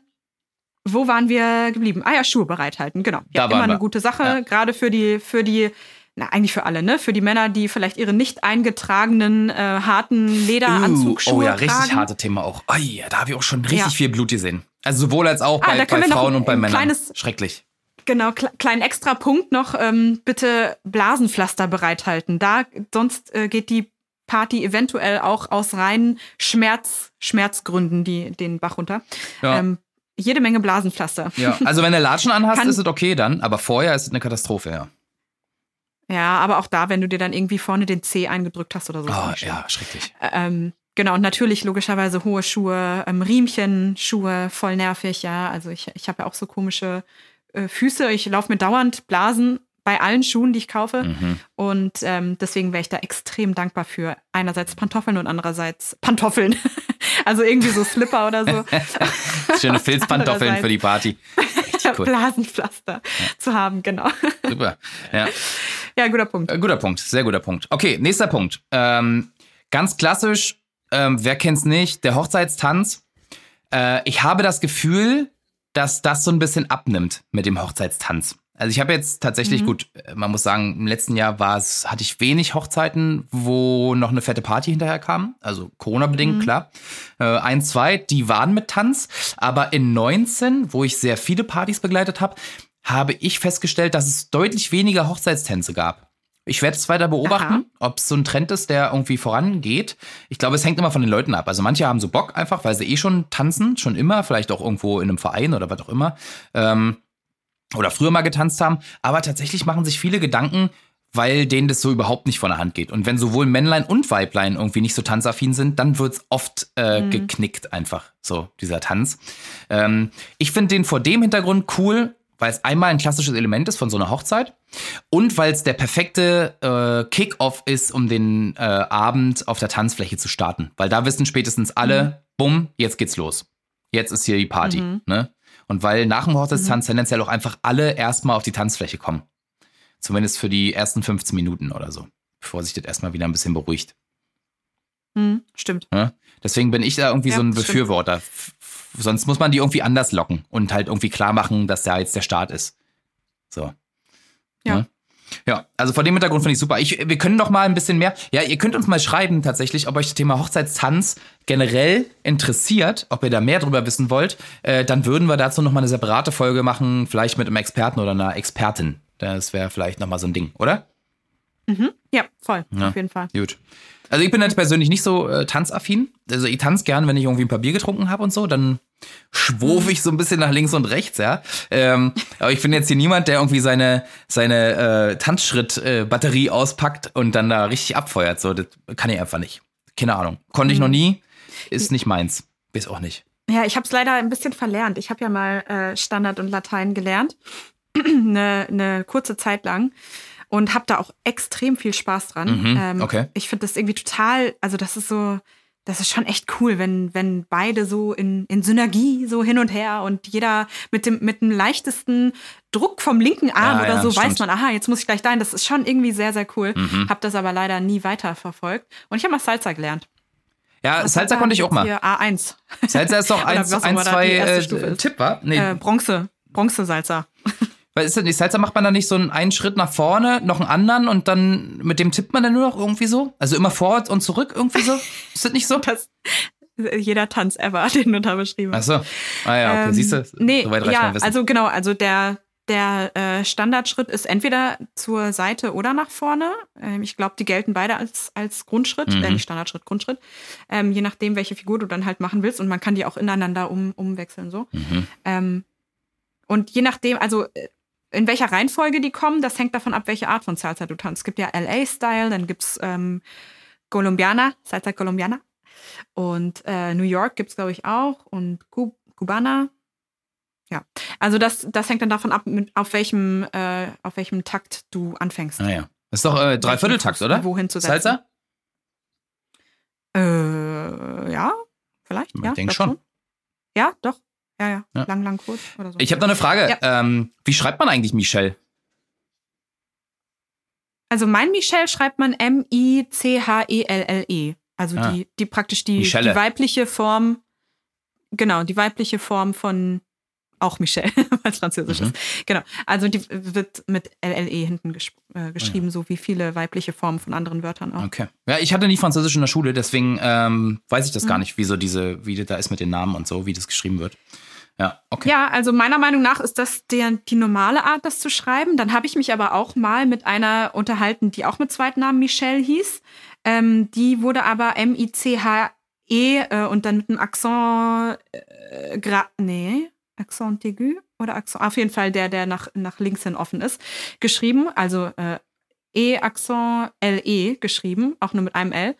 wo waren wir geblieben? Ah ja, Schuhe bereithalten, genau. Da Ja, waren immer eine gute Sache, Ja. gerade für die, für die, na eigentlich für alle, ne? Für die Männer, die vielleicht ihre nicht eingetragenen, äh, harten Lederanzugsschuhe oh ja, richtig tragen. harte Thema auch. Oh ja, da habe ich auch schon richtig Ja. viel Blut gesehen. Also sowohl als auch Ah, bei, bei Frauen und bei Männern. kleines- Schrecklich. Genau, kle kleinen extra Punkt noch, ähm, bitte Blasenpflaster bereithalten. Da, sonst äh, geht die Party eventuell auch aus reinen Schmerz, Schmerzgründen die, den Bach runter. Ja. Ähm, jede Menge Blasenpflaster. Ja, also wenn du Latschen anhast, ist es okay dann, aber vorher ist es eine Katastrophe, ja. Ja, aber auch da, wenn du dir dann irgendwie vorne den C eingedrückt hast oder so. Oh, ja, schrecklich. Ähm, genau, und natürlich logischerweise hohe Schuhe, ähm, Riemchen, Schuhe, voll nervig, ja. Also ich, ich habe ja auch so komische äh, Füße. Ich laufe mir dauernd Blasen bei allen Schuhen, die ich kaufe. Mhm. Und ähm, deswegen wäre ich da extrem dankbar für einerseits Pantoffeln und andererseits Pantoffeln. also irgendwie so Slipper oder so. Schöne Filzpantoffeln für die Party. cool. Blasenpflaster zu haben, genau. Super. Ja. Ja, guter Punkt. Äh, Guter Punkt, sehr guter Punkt. Okay, nächster Punkt. Ähm, ganz klassisch, ähm, wer kennt's nicht, der Hochzeitstanz. Äh, ich habe das Gefühl, dass das so ein bisschen abnimmt mit dem Hochzeitstanz. Also ich habe jetzt tatsächlich, gut, äh, man muss sagen, im letzten Jahr war es, hatte ich wenig Hochzeiten, wo noch eine fette Party hinterher kam. Also Corona-bedingt, klar. Äh, ein, zwei, die waren mit Tanz. Aber in 19, wo ich sehr viele Partys begleitet habe, habe ich festgestellt, dass es deutlich weniger Hochzeitstänze gab. Ich werde es weiter beobachten, ob es so ein Trend ist, der irgendwie vorangeht. Ich glaube, es hängt immer von den Leuten ab. Also manche haben so Bock einfach, weil sie eh schon tanzen, schon immer, vielleicht auch irgendwo in einem Verein oder was auch immer. Ähm, oder früher mal getanzt haben. Aber tatsächlich machen sich viele Gedanken, weil denen das so überhaupt nicht von der Hand geht. Und wenn sowohl Männlein und Weiblein irgendwie nicht so tanzaffin sind, dann wird's oft äh, geknickt einfach, so dieser Tanz. Ähm, ich finde den vor dem Hintergrund cool, weil es einmal ein klassisches Element ist von so einer Hochzeit und weil es der perfekte äh, Kick-off ist, um den äh, Abend auf der Tanzfläche zu starten. Weil da wissen spätestens alle, bumm, jetzt geht's los. Jetzt ist hier die Party. Ne? Und weil nach dem Hochzeitstanz tendenziell auch einfach alle erstmal auf die Tanzfläche kommen. Zumindest für die ersten 15 Minuten oder so. Bevor sich das erstmal wieder ein bisschen beruhigt. Hm, stimmt. Ne? Deswegen bin ich da irgendwie Ja, so ein stimmt. Befürworter. F- Sonst muss man die irgendwie anders locken und halt irgendwie klar machen, dass da jetzt der Start ist. So. Ja. Ne? Ja, also vor dem Hintergrund finde ich super. Ich, wir können doch mal ein bisschen mehr. Ja, ihr könnt uns mal schreiben tatsächlich, ob euch das Thema Hochzeitstanz generell interessiert, ob ihr da mehr drüber wissen wollt. Äh, dann würden wir dazu noch mal eine separate Folge machen, vielleicht mit einem Experten oder einer Expertin. Das wäre vielleicht noch mal so ein Ding, oder? Ja, voll. Ja. Auf jeden Fall. Gut. Also ich bin jetzt persönlich nicht so äh, tanzaffin. Also ich tanze gern, wenn ich irgendwie ein paar Bier getrunken habe und so, dann schwurf ich so ein bisschen nach links und rechts, ja. Ähm, aber ich bin jetzt hier niemand, der irgendwie seine, seine äh, Tanzschritt-Batterie auspackt und dann da richtig abfeuert. So, das kann ich einfach nicht. Keine Ahnung. Konnte ich noch nie. Ist nicht meins. Bis auch nicht. Ja, ich habe es leider ein bisschen verlernt. Ich habe ja mal äh, Standard und Latein gelernt, eine, eine kurze Zeit lang und habe da auch extrem viel Spaß dran. Mhm, ähm, okay. Ich finde das irgendwie total, also das ist so, das ist schon echt cool, wenn, wenn beide so in, in Synergie so hin und her und jeder mit dem, mit dem leichtesten Druck vom linken Arm Ja, oder ja, so stimmt. weiß man, aha, jetzt muss ich gleich dahin. Das ist schon irgendwie sehr, sehr cool. Mhm. Hab das aber leider nie weiter verfolgt. Und ich habe mal Salsa gelernt. Ja, Salsa konnte ich auch mal. Hier A1. Salsa ist doch Oder eins, was auch ein, immer da zwei die erste äh, Stufe ist. Tipp, wa? Nee, Äh, Bronze. Bronze-Salsa. Weil ist das nicht, Salsa macht man da nicht so einen, einen Schritt nach vorne, noch einen anderen und dann mit dem tippt man dann nur noch irgendwie so? Also immer vorwärts und zurück irgendwie so? Ist das nicht so? Das, jeder Tanz ever, den du da beschrieben Ach hast. so. Ah ja, okay, Ähm, siehst du? Nee, reicht ja, also genau, also der, der äh, Standardschritt ist entweder zur Seite oder nach vorne. Ähm, ich glaube, die gelten beide als, als Grundschritt, Mhm. äh, nicht Standardschritt, Grundschritt. Ähm, je nachdem, welche Figur du dann halt machen willst. Und man kann die auch ineinander um, umwechseln so. Mhm. Ähm, und je nachdem, also äh, in welcher Reihenfolge die kommen, das hängt davon ab, welche Art von Salsa du tanzt. Es gibt ja LA-Style, dann gibt's ähm, Colombiana, Salsa Colombiana. Und äh, New York gibt's glaube ich, auch. Und Cu Cubana. Ja, also das, das hängt dann davon ab, mit, auf, welchem, äh, auf welchem Takt du anfängst. Ah ja. Ist doch äh, Dreivierteltakt, oder? Wohin zu setzen. Salsa? Äh, ja, vielleicht. Ich ja, denk doch schon. Ja, doch. Ja, ja. ja. Lang, lang, kurz oder so. Ich habe noch eine Frage. Ja. Ähm, wie schreibt man eigentlich Michelle? Also mein Michelle schreibt man M-I-C-H-E-L-L-E. -E. Also ah. die, die praktisch die, die weibliche Form, genau, die weibliche Form von auch Michelle, weil es französisch mhm. ist. Genau. Also die wird mit LLE hinten gesch äh, geschrieben, ja. so wie viele weibliche Formen von anderen Wörtern auch. Okay. Ja, ich hatte nie Französisch in der Schule, deswegen ähm, weiß ich das mhm. gar nicht, wie so diese, wie das da ist mit den Namen und so, wie das geschrieben wird. Ja, okay. Ja, also meiner Meinung nach ist das der, die normale Art, das zu schreiben. Dann habe ich mich aber auch mal mit einer unterhalten, die auch mit Zweitnamen Michelle hieß. Ähm, die wurde aber M-I-C-H-E äh, und dann mit einem Akzent, äh, gra nee, Accent aigu oder Accent, auf jeden Fall der, der nach, nach links hin offen ist, geschrieben. Also äh, E-Accent L-E geschrieben, auch nur mit einem L.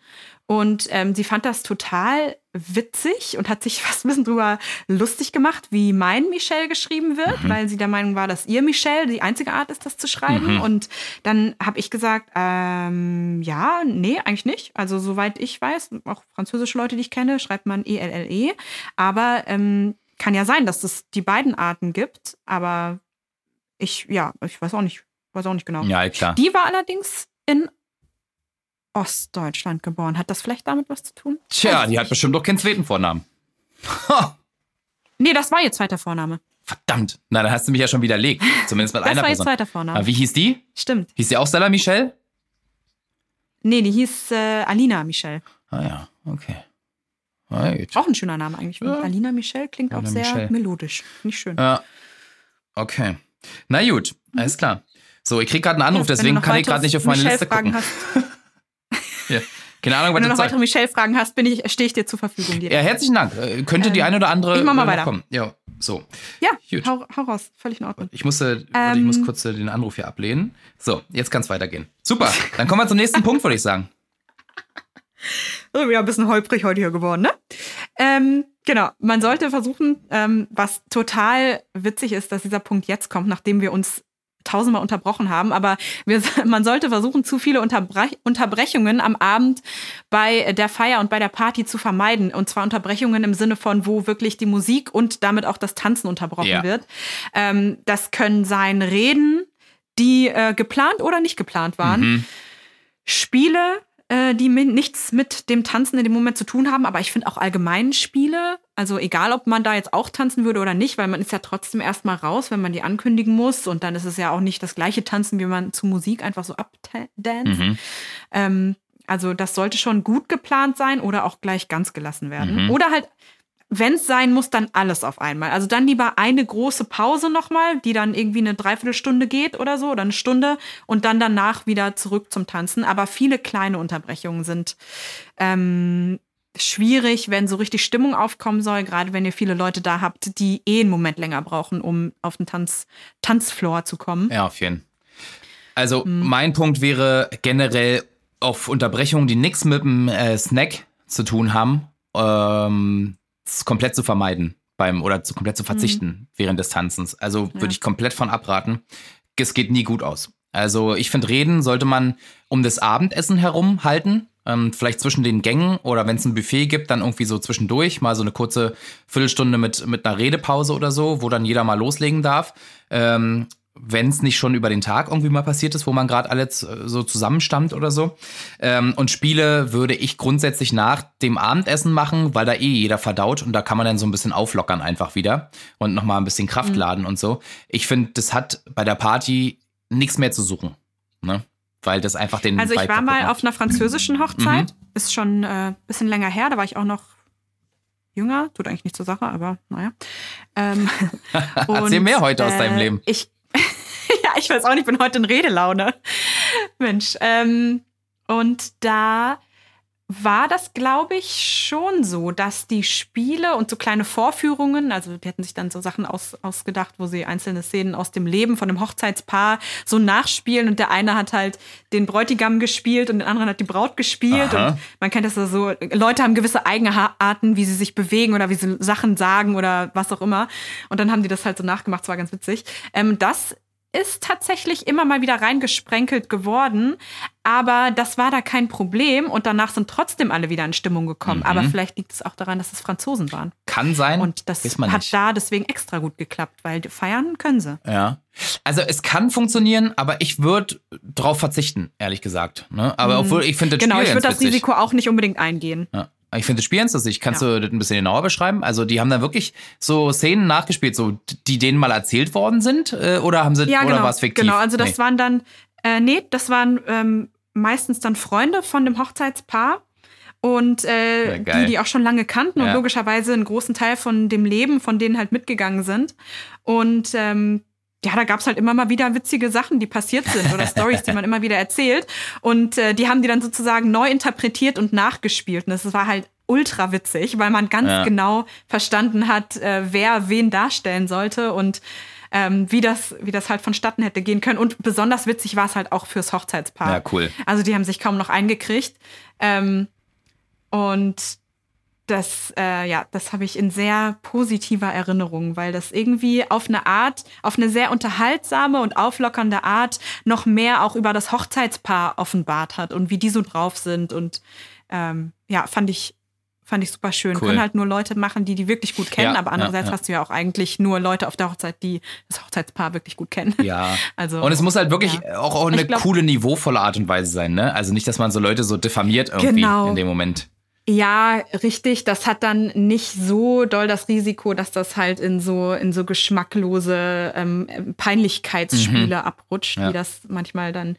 Und ähm, sie fand das total witzig und hat sich fast ein bisschen drüber lustig gemacht, wie mein Michelle geschrieben wird, mhm. weil sie der Meinung war, dass ihr Michelle die einzige Art ist, das zu schreiben. Mhm. Und dann habe ich gesagt, ähm, ja, nee, eigentlich nicht. Also soweit ich weiß, auch französische Leute, die ich kenne, schreibt man E-L-L-E. -E. Aber ähm, kann ja sein, dass es die beiden Arten gibt, aber ich, ja, ich weiß auch nicht, weiß auch nicht genau. Ja, klar. Die war allerdings in Ostdeutschland geboren. Hat das vielleicht damit was zu tun? Tja, die hat bestimmt doch keinen zweiten Vornamen. nee, das war ihr zweiter Vorname. Verdammt. Na, dann hast du mich ja schon widerlegt. Zumindest mit das einer war Person. ihr zweiter Vorname. Aber wie hieß die? Stimmt. Hieß die auch Stella Michelle? Nee, die hieß äh, Alina Michelle. Ah ja, okay. Right. Auch ein schöner Name eigentlich. Ja. Alina Michelle klingt Alina auch sehr Michelle. melodisch. Nicht schön. Ja. Okay. Na gut, mhm. alles klar. So, ich krieg gerade einen Anruf, ja, deswegen kann ich gerade nicht auf meine Liste gucken. ja. Keine Ahnung, was Wenn du noch weitere Michelle-Fragen hast, bin ich, stehe ich dir zur Verfügung. Direkt. Ja, herzlichen Dank. Äh, könnte ähm, die eine oder andere. Ich mach mal weiter. Kommen. Ja, so. Ja, hau, hau, raus. Völlig in Ordnung. Ich, musste, ähm, ich muss kurz den Anruf hier ablehnen. So, jetzt kann es weitergehen. Super. Dann kommen wir zum nächsten Punkt, würde ich sagen. So, wieder ein bisschen holprig heute hier geworden, ne? Ähm, genau, man sollte versuchen, ähm, was total witzig ist, dass dieser Punkt jetzt kommt, nachdem wir uns tausendmal unterbrochen haben, aber wir, man sollte versuchen, zu viele Unterbrech Unterbrechungen am Abend bei der Feier und bei der Party zu vermeiden. Und zwar Unterbrechungen im Sinne von, wo wirklich die Musik und damit auch das Tanzen unterbrochen ja. wird. Ähm, das können sein Reden, die äh, geplant oder nicht geplant waren. Mhm. Spiele, äh, die nichts mit dem Tanzen in dem Moment zu tun haben, aber ich finde auch allgemein Spiele, also egal, ob man da jetzt auch tanzen würde oder nicht, weil man ist ja trotzdem erstmal raus, wenn man die ankündigen muss und dann ist es ja auch nicht das gleiche Tanzen, wie man zu Musik einfach so abdanzt. Mhm. Ähm, also das sollte schon gut geplant sein oder auch gleich ganz gelassen werden. Mhm. Oder halt wenn es sein muss, dann alles auf einmal. Also dann lieber eine große Pause nochmal, die dann irgendwie eine Dreiviertelstunde geht oder so oder eine Stunde und dann danach wieder zurück zum Tanzen. Aber viele kleine Unterbrechungen sind ähm, schwierig, wenn so richtig Stimmung aufkommen soll, gerade wenn ihr viele Leute da habt, die eh einen Moment länger brauchen, um auf den Tanz, Tanzfloor zu kommen. Ja, auf jeden Fall. Also hm. mein Punkt wäre generell auf Unterbrechungen, die nichts mit dem äh, Snack zu tun haben, ähm, komplett zu vermeiden beim oder zu, komplett zu verzichten mhm. während des Tanzens. Also ja. würde ich komplett von abraten. Es geht nie gut aus. Also ich finde, Reden sollte man um das Abendessen herum halten. Ähm, vielleicht zwischen den Gängen oder wenn es ein Buffet gibt, dann irgendwie so zwischendurch mal so eine kurze Viertelstunde mit, mit einer Redepause oder so, wo dann jeder mal loslegen darf. Ähm, wenn es nicht schon über den Tag irgendwie mal passiert ist, wo man gerade alles äh, so zusammenstammt oder so. Ähm, und Spiele würde ich grundsätzlich nach dem Abendessen machen, weil da eh jeder verdaut und da kann man dann so ein bisschen auflockern einfach wieder und nochmal ein bisschen Kraft mhm. laden und so. Ich finde, das hat bei der Party nichts mehr zu suchen. Ne? Weil das einfach den. Also ich war mal auf einer französischen Hochzeit, mhm. ist schon ein äh, bisschen länger her, da war ich auch noch jünger, tut eigentlich nicht zur Sache, aber naja. Ähm, Erzähl mehr heute äh, aus deinem Leben. Ich ja, ich weiß auch nicht, ich bin heute in Redelaune. Mensch. Ähm, und da war das, glaube ich, schon so, dass die Spiele und so kleine Vorführungen, also die hätten sich dann so Sachen aus, ausgedacht, wo sie einzelne Szenen aus dem Leben von einem Hochzeitspaar so nachspielen und der eine hat halt den Bräutigam gespielt und der andere hat die Braut gespielt Aha. und man kennt das so, Leute haben gewisse Eigenarten, wie sie sich bewegen oder wie sie Sachen sagen oder was auch immer und dann haben die das halt so nachgemacht, das war ganz witzig. Ähm, das ist tatsächlich immer mal wieder reingesprenkelt geworden, aber das war da kein Problem und danach sind trotzdem alle wieder in Stimmung gekommen. Mhm. Aber vielleicht liegt es auch daran, dass es Franzosen waren. Kann sein. Und das hat nicht. da deswegen extra gut geklappt, weil feiern können sie. Ja. Also es kann funktionieren, aber ich würde drauf verzichten, ehrlich gesagt. Ne? Aber mhm. obwohl ich finde Genau, ich würde das Risiko auch nicht unbedingt eingehen. Ja. Ich finde das Spiel ganz lustig. Kannst ja. du das ein bisschen genauer beschreiben? Also, die haben da wirklich so Szenen nachgespielt, so die denen mal erzählt worden sind? Äh, oder haben sie ja, genau, oder war es fiktiv? Genau, also das nee. waren dann, äh, nee, das waren ähm, meistens dann Freunde von dem Hochzeitspaar. Und äh, ja, die, die auch schon lange kannten und logischerweise einen großen Teil von dem Leben von denen halt mitgegangen sind. Und ähm, ja, da gab's halt immer mal wieder witzige Sachen, die passiert sind oder Stories, die man immer wieder erzählt. Und äh, die haben die dann sozusagen neu interpretiert und nachgespielt. Und das war halt ultra witzig, weil man ganz ja. genau verstanden hat, äh, wer wen darstellen sollte und ähm, wie, das, wie das halt vonstatten hätte gehen können. Und besonders witzig war es halt auch fürs Hochzeitspaar. Ja, cool. Also die haben sich kaum noch eingekriegt. Ähm, und das, äh, ja, das habe ich in sehr positiver Erinnerung, weil das irgendwie auf eine Art, auf eine sehr unterhaltsame und auflockernde Art noch mehr auch über das Hochzeitspaar offenbart hat und wie die so drauf sind. Und ähm, ja, fand ich, fand ich super schön. Cool. Können halt nur Leute machen, die die wirklich gut kennen, ja, aber andererseits ja, ja. hast du ja auch eigentlich nur Leute auf der Hochzeit, die das Hochzeitspaar wirklich gut kennen. Ja. Also, und es muss halt wirklich auch, auch eine glaub, coole, niveauvolle Art und Weise sein, ne? Also nicht, dass man so Leute so diffamiert irgendwie genau. in dem Moment. Ja, richtig. Das hat dann nicht so doll das Risiko, dass das halt in so in so geschmacklose ähm, Peinlichkeitsspiele mhm. abrutscht, ja. wie das manchmal dann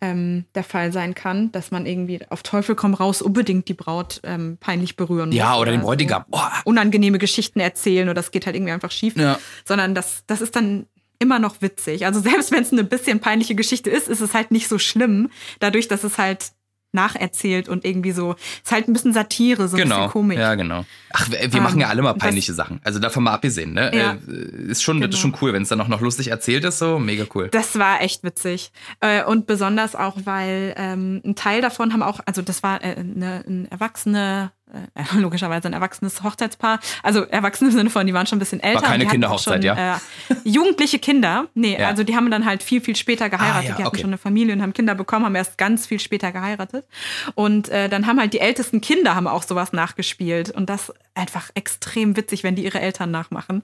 ähm, der Fall sein kann, dass man irgendwie auf Teufel komm raus unbedingt die Braut ähm, peinlich berühren muss. Ja, oder, oder den Bräutigam. So unangenehme Geschichten erzählen oder das geht halt irgendwie einfach schief. Ja. Sondern das, das ist dann immer noch witzig. Also selbst wenn es eine bisschen peinliche Geschichte ist, ist es halt nicht so schlimm, dadurch, dass es halt nacherzählt und irgendwie so, ist halt ein bisschen Satire, so ein genau. bisschen Komik. Ja, genau. Ach, wir, wir machen ja alle mal peinliche das, Sachen. Also davon mal abgesehen, ne? Ja, äh, ist schon, genau. das ist schon cool, wenn es dann auch noch lustig erzählt ist, so mega cool. Das war echt witzig. Äh, und besonders auch, weil ähm, ein Teil davon haben auch, also das war äh, eine, eine erwachsene äh, logischerweise ein erwachsenes Hochzeitspaar. Also erwachsene im Sinne von, die waren schon ein bisschen älter. War keine Kinderhochzeit, schon, ja? Äh, jugendliche Kinder. Nee, ja. also die haben dann halt viel, viel später geheiratet. Ah, ja, die hatten okay. schon eine Familie und haben Kinder bekommen, haben erst ganz viel später geheiratet. Und äh, dann haben halt die ältesten Kinder haben auch sowas nachgespielt. Und das einfach extrem witzig, wenn die ihre Eltern nachmachen.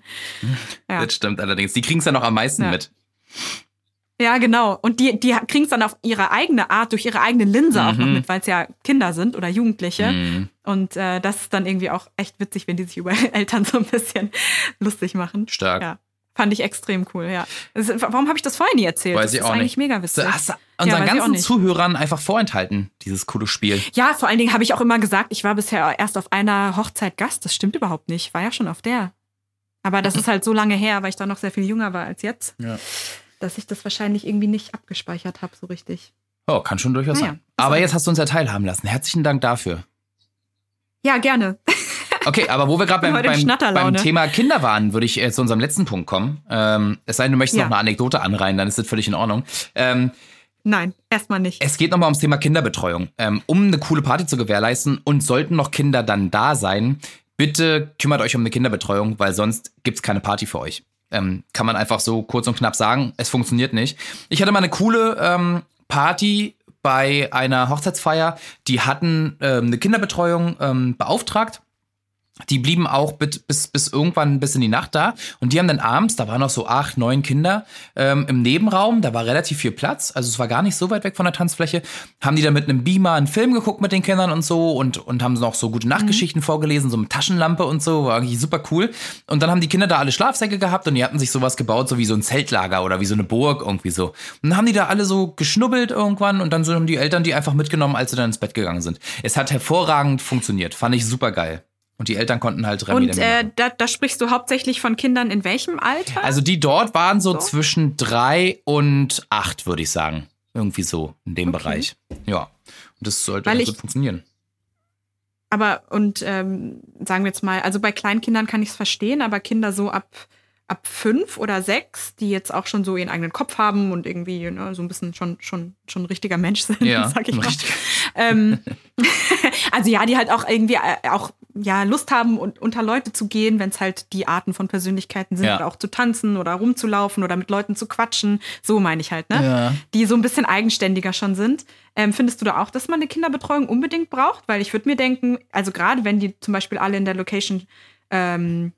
Ja. Das stimmt allerdings. Die kriegen es dann noch am meisten mit. Ja, genau. Und die, die kriegen es dann auf ihre eigene Art, durch ihre eigene Linse mhm. auch noch mhm. mit, weil es ja Kinder sind oder Jugendliche. Mhm. Und äh, das ist dann irgendwie auch echt witzig, wenn die sich über Eltern so ein bisschen lustig machen. Stark. Ja. Fand ich extrem cool, ja. Warum habe ich das vorher nie erzählt? Weiß das ich ist auch eigentlich nicht. mega witzig. Du hast unseren ja, ganzen Zuhörern einfach vorenthalten, dieses coole Spiel. Ja, vor allen Dingen habe ich auch immer gesagt, ich war bisher erst auf einer Hochzeit Gast. Das stimmt überhaupt nicht. Ich war ja schon auf der. Aber das ist halt so lange her, weil ich da noch sehr viel jünger war als jetzt. Ja dass ich das wahrscheinlich irgendwie nicht abgespeichert habe, so richtig. Oh, kann schon durchaus naja, sein. Aber jetzt hast du uns ja teilhaben lassen. Herzlichen Dank dafür. Ja, gerne. Okay, aber wo wir gerade beim, beim, beim, Thema Kinder waren, würde ich äh, zu unserem letzten Punkt kommen. Ähm, es sei denn, du möchtest ja. noch eine Anekdote anreihen, dann ist das völlig in Ordnung. Ähm, Nein, erstmal nicht. Es geht nochmal ums Thema Kinderbetreuung. Ähm, um eine coole Party zu gewährleisten und sollten noch Kinder dann da sein, bitte kümmert euch um eine Kinderbetreuung, weil sonst gibt's keine Party für euch. Ähm, kann man einfach so kurz und knapp sagen, es funktioniert nicht. Ich hatte mal eine coole ähm, Party bei einer Hochzeitsfeier, die hatten ähm, eine Kinderbetreuung ähm, beauftragt die blieben auch bis, bis, irgendwann bis in die Nacht da. Und die haben dann abends, da waren noch so acht, neun Kinder ähm, im Nebenraum, da war relativ viel Platz, also es war gar nicht so weit weg von der Tanzfläche, haben die dann mit einem Beamer einen Film geguckt mit den Kindern und so und, und haben noch so gute Nachtgeschichten mhm. vorgelesen, so mit Taschenlampe und so, war eigentlich super cool. Und dann haben die Kinder da alle Schlafsäcke gehabt und die hatten sich sowas gebaut, so wie so ein Zeltlager oder wie so eine Burg irgendwie so. Und dann haben die da alle so geschnubbelt irgendwann und dann so haben die Eltern die einfach mitgenommen, als sie dann ins Bett gegangen sind. Es hat hervorragend funktioniert, fand ich super geil. Und die Eltern konnten halt Remi Und äh, da, da sprichst du hauptsächlich von Kindern in welchem Alter? Also die dort waren so, so? zwischen drei und acht, würde ich sagen. Irgendwie so in dem okay. Bereich. Ja. Und das sollte also funktionieren. Aber und ähm, sagen wir jetzt mal, also bei Kleinkindern kann ich es verstehen, aber Kinder so ab ab fünf oder sechs, die jetzt auch schon so ihren eigenen Kopf haben und irgendwie ne, so ein bisschen schon schon schon ein richtiger Mensch sind, ja, sag ich mal. Ähm, also ja, die halt auch irgendwie äh, auch ja Lust haben, und unter Leute zu gehen, wenn es halt die Arten von Persönlichkeiten sind, Ja. oder auch zu tanzen oder rumzulaufen oder mit Leuten zu quatschen. So meine ich halt, ne? Ja. Die so ein bisschen eigenständiger schon sind. Ähm, findest du da auch, dass man eine Kinderbetreuung unbedingt braucht? Weil ich würde mir denken, also gerade wenn die zum Beispiel alle in der Location ähm,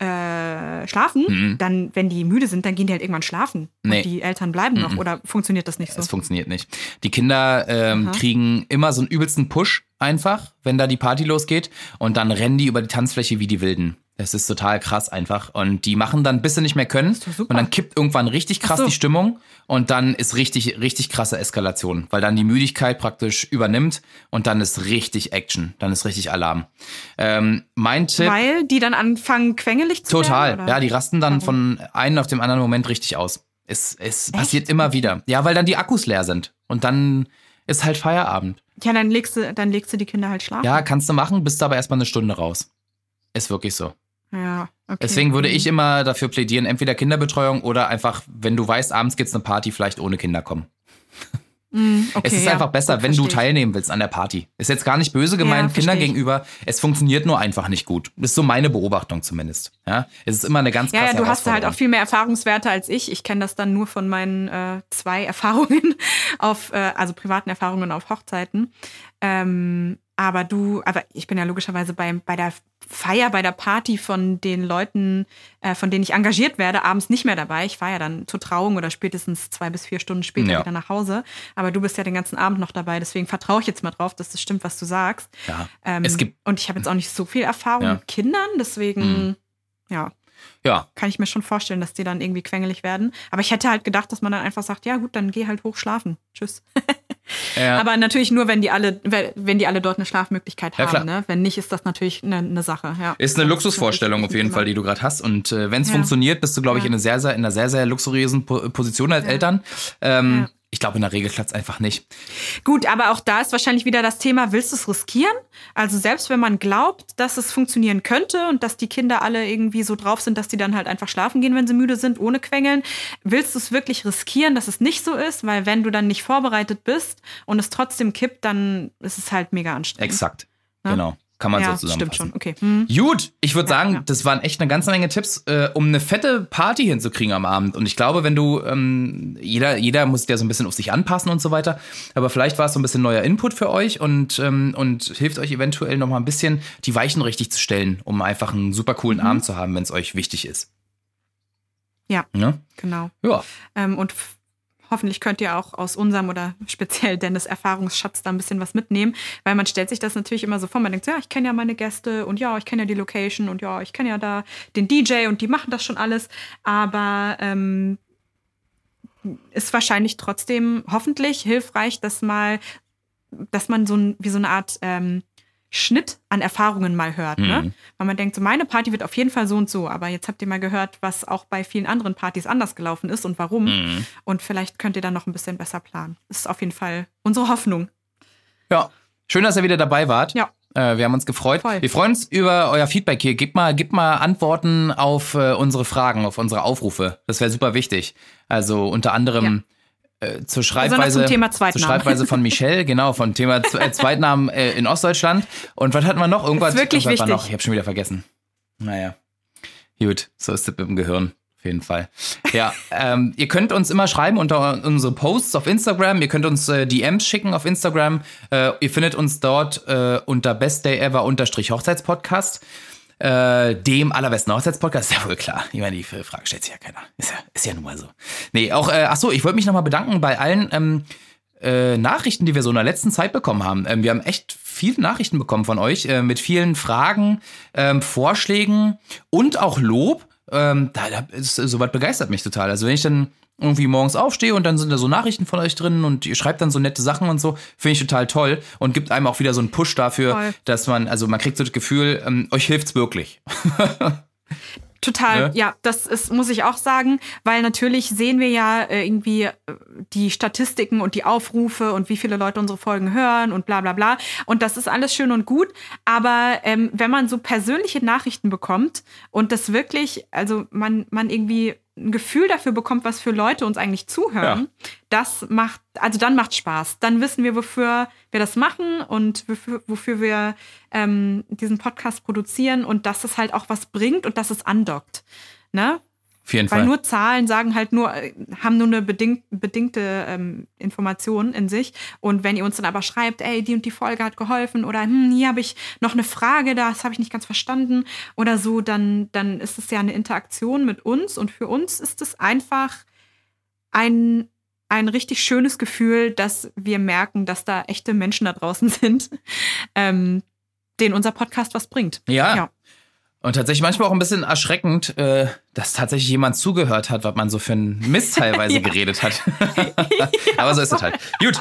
äh, schlafen, Mhm. dann, wenn die müde sind, dann gehen die halt irgendwann schlafen. Nee. Und die Eltern bleiben noch. Oder funktioniert das nicht so? Es funktioniert nicht. Die Kinder ähm, kriegen immer so einen übelsten Push einfach, wenn da die Party losgeht. Und dann rennen die über die Tanzfläche wie die Wilden. Das ist total krass einfach. Und die machen dann, bis sie nicht mehr können. Und dann kippt irgendwann richtig krass so. die Stimmung. Und dann ist richtig, richtig krasse Eskalation. Weil dann die Müdigkeit praktisch übernimmt. Und dann ist richtig Action. Dann ist richtig Alarm. Ähm, mein Tipp. Weil die dann anfangen, quengelig zu Total. werden? Ja, die rasten dann von einem auf dem anderen Moment richtig aus. Es, es passiert immer wieder. Ja, weil dann die Akkus leer sind. Und dann ist halt Feierabend. Ja, dann legst du, dann legst du die Kinder halt schlafen. Ja, kannst du machen, bist aber erstmal eine Stunde raus. Ist wirklich so. Ja, okay. Deswegen würde Mhm. ich immer dafür plädieren, entweder Kinderbetreuung oder einfach, wenn du weißt, abends geht's eine Party, vielleicht ohne Kinder kommen. Mhm, okay, es ist ja, einfach besser, wenn du teilnehmen willst an der Party. Ist jetzt gar nicht böse gemeint Ja, Kindern gegenüber. Es funktioniert nur einfach nicht gut. Das ist so meine Beobachtung zumindest. Ja, es ist immer eine ganz Ja, krasse ja, du hast halt auch viel mehr Erfahrungswerte als ich. Ich kenne das dann nur von meinen äh, zwei Erfahrungen auf, äh, also privaten Erfahrungen auf Hochzeiten. Ähm, aber du, aber ich bin ja logischerweise bei, bei der Feier, bei der Party von den Leuten, äh, von denen ich engagiert werde, abends nicht mehr dabei. Ich fahre ja dann zur Trauung oder spätestens zwei bis vier Stunden später Ja. wieder nach Hause. Aber du bist ja den ganzen Abend noch dabei, deswegen vertraue ich jetzt mal drauf, dass das stimmt, was du sagst. Ja. Ähm, Es gibt- und ich habe jetzt auch nicht so viel Erfahrung Ja. mit Kindern, deswegen, ja, Ja, kann ich mir schon vorstellen, dass die dann irgendwie quengelig werden. Aber ich hätte halt gedacht, dass man dann einfach sagt, ja gut, dann geh halt hoch schlafen. Tschüss. ja. Aber natürlich nur, wenn die alle, wenn die alle dort eine Schlafmöglichkeit Ja, haben. Ne? Wenn nicht, ist das natürlich eine, eine Sache. Ja. Ist eine Luxusvorstellung auf jeden. Fall, die du gerade hast. Und äh, wenn es funktioniert, bist du, glaube ich, in, einer sehr, sehr, in einer sehr, sehr luxuriösen Po- Position als. Eltern. Ähm. Ich glaube, in der Regel klappt es einfach nicht. Gut, aber auch da ist wahrscheinlich wieder das Thema, willst du es riskieren? Also selbst wenn man glaubt, dass es funktionieren könnte und dass die Kinder alle irgendwie so drauf sind, dass die dann halt einfach schlafen gehen, wenn sie müde sind, ohne Quengeln, willst du es wirklich riskieren, dass es nicht so ist? Weil wenn du dann nicht vorbereitet bist und es trotzdem kippt, dann ist es halt mega anstrengend. Exakt. Ja. Genau. Kann man ja, so stimmt zusammenfassen. schon. Okay. Hm. Gut, ich würde Ja, sagen, ja. das waren echt eine ganze Menge Tipps, äh, um eine fette Party hinzukriegen am Abend. Und ich glaube, wenn du, ähm, jeder, jeder muss ja so ein bisschen auf sich anpassen und so weiter. Aber vielleicht war es so ein bisschen neuer Input für euch und, ähm, und hilft euch eventuell noch mal ein bisschen die Weichen richtig zu stellen, um einfach einen super coolen Abend zu haben, wenn es euch wichtig ist. Mhm. Ja. Ne? Genau. Ja. Ähm, und hoffentlich könnt ihr auch aus unserem oder speziell Dennis Erfahrungsschatz da ein bisschen was mitnehmen, weil man stellt sich das natürlich immer so vor, man denkt, ja, ich kenne ja meine Gäste und ja, ich kenne ja die Location und ja, ich kenne ja da den DJ und die machen das schon alles, aber ähm, ist wahrscheinlich trotzdem hoffentlich hilfreich, dass mal, dass man so ein, wie so eine Art ähm, Schnitt an Erfahrungen mal hört. Ne? Mhm. Weil man denkt, so meine Party wird auf jeden Fall so und so, aber jetzt habt ihr mal gehört, was auch bei vielen anderen Partys anders gelaufen ist und warum. Mhm. Und vielleicht könnt ihr dann noch ein bisschen besser planen. Das ist auf jeden Fall unsere Hoffnung. Ja. Schön, dass ihr wieder dabei wart. Ja. Äh, wir haben uns gefreut. Voll. Wir freuen uns über euer Feedback hier. Gebt mal, gebt mal Antworten auf äh, unsere Fragen, auf unsere Aufrufe. Das wäre super wichtig. Also unter anderem äh, zur Schreibweise, zum Thema zur. Schreibweise von Michelle, genau, von Thema Z äh, Zweitnamen äh, in Ostdeutschland. Und was hatten wir noch? Irgendwas, Ist wirklich wichtig. noch. Ich habe schon wieder vergessen. Naja. Gut, so ist es mit dem Gehirn. Auf jeden Fall. Ja, ähm, ihr könnt uns immer schreiben unter unsere Posts auf Instagram. Ihr könnt uns äh, DMs schicken auf Instagram. Äh, ihr findet uns dort äh, unter bestdayever unterstrich Hochzeitspodcast. Äh, dem allerbesten Hochzeitspodcast, ist ja wohl klar. Ich meine, die Frage stellt sich ja keiner. Ist ja, ist ja nun mal so. Nee, auch, äh, ach so, ich wollte mich nochmal bedanken bei allen ähm, äh, Nachrichten, die wir so in der letzten Zeit bekommen haben. Ähm, wir haben echt viele Nachrichten bekommen von euch äh, mit vielen Fragen, ähm, Vorschlägen und auch Lob. Ähm, da, da ist, soweit begeistert mich total. Also wenn ich dann irgendwie morgens aufstehe und dann sind da so Nachrichten von euch drin und ihr schreibt dann so nette Sachen und so, finde ich total toll und gibt einem auch wieder so einen Push dafür, Voll. dass man, also man kriegt so das Gefühl, ähm, euch hilft's wirklich. Total, Ne? ja, das ist, muss ich auch sagen, weil natürlich sehen wir ja äh, irgendwie äh, die Statistiken und die Aufrufe und wie viele Leute unsere Folgen hören und bla bla bla. Und das ist alles schön und gut. Aber ähm, wenn man so persönliche Nachrichten bekommt und das wirklich, also man, man irgendwie ein Gefühl dafür bekommt, was für Leute uns eigentlich zuhören, ja. das macht, also dann macht Spaß. Dann wissen wir, wofür wir das machen und wofür, wofür wir ähm, diesen Podcast produzieren und dass es halt auch was bringt und dass es andockt. Ne? Auf jeden Weil Fall. nur Zahlen sagen halt nur, äh, haben nur eine bedingt, bedingte ähm, Information in sich. Und wenn ihr uns dann aber schreibt, ey, die und die Folge hat geholfen oder hm, hier habe ich noch eine Frage, das habe ich nicht ganz verstanden oder so, dann, dann ist es ja eine Interaktion mit uns und für uns ist es einfach ein, ein richtig schönes Gefühl, dass wir merken, dass da echte Menschen da draußen sind, ähm, denen unser Podcast was bringt. ja. ja. Und tatsächlich manchmal auch ein bisschen erschreckend, äh, dass tatsächlich jemand zugehört hat, was man so für einen Mist teilweise ja. geredet hat. ja, Aber so ist es halt. Gut,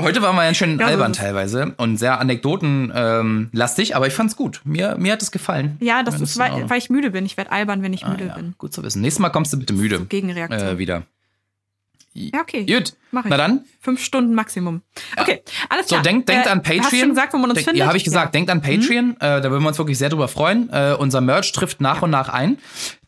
heute waren wir ja schön ja, albern teilweise und sehr anekdotenlastig, aber ich fand's gut. Mir, mir hat es gefallen. Ja, das ist, weil, weil, ich müde bin. Ich werde albern, wenn ich ah, müde bin. Gut zu wissen. Nächstes Mal kommst du bitte müde. Gegenreaktion. Äh, wieder. Ja, okay. Gut. Mach ich. Na dann. Fünf Stunden Maximum. Okay, alles klar. So, denkt, denkt äh, an Patreon. Hast du gesagt, wo man uns Denk, findet? Ja, habe ich gesagt. Ja. Denkt an Patreon. Mhm. Äh, da würden wir uns wirklich sehr drüber freuen. Äh, unser Merch trifft nach ja. und nach ein,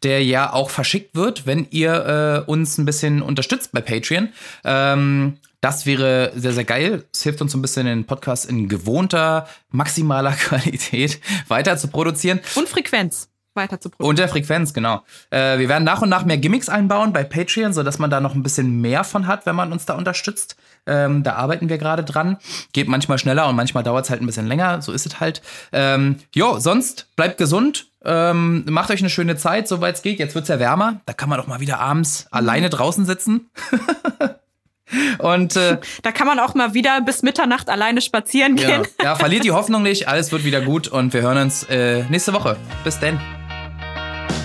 der ja auch verschickt wird, wenn ihr äh, uns ein bisschen unterstützt bei Patreon. Ähm, das wäre sehr, sehr geil. Es hilft uns ein bisschen, den Podcast in gewohnter, maximaler Qualität weiter zu produzieren. Und Frequenz weiter zu produzieren. Und der Frequenz, genau. Äh, wir werden nach und nach mehr Gimmicks einbauen bei Patreon, sodass man da noch ein bisschen mehr von hat, wenn man uns da unterstützt. Ähm, da arbeiten wir gerade dran. Geht manchmal schneller und manchmal dauert es halt ein bisschen länger. So ist es halt. Ähm, jo, sonst bleibt gesund. Ähm, macht euch eine schöne Zeit, soweit es geht. Jetzt wird es ja wärmer. Da kann man doch mal wieder abends mhm. alleine draußen sitzen. Und äh, da kann man auch mal wieder bis Mitternacht alleine spazieren gehen. Ja, ja verliert die Hoffnung nicht. Alles wird wieder gut und wir hören uns äh, nächste Woche. Bis denn.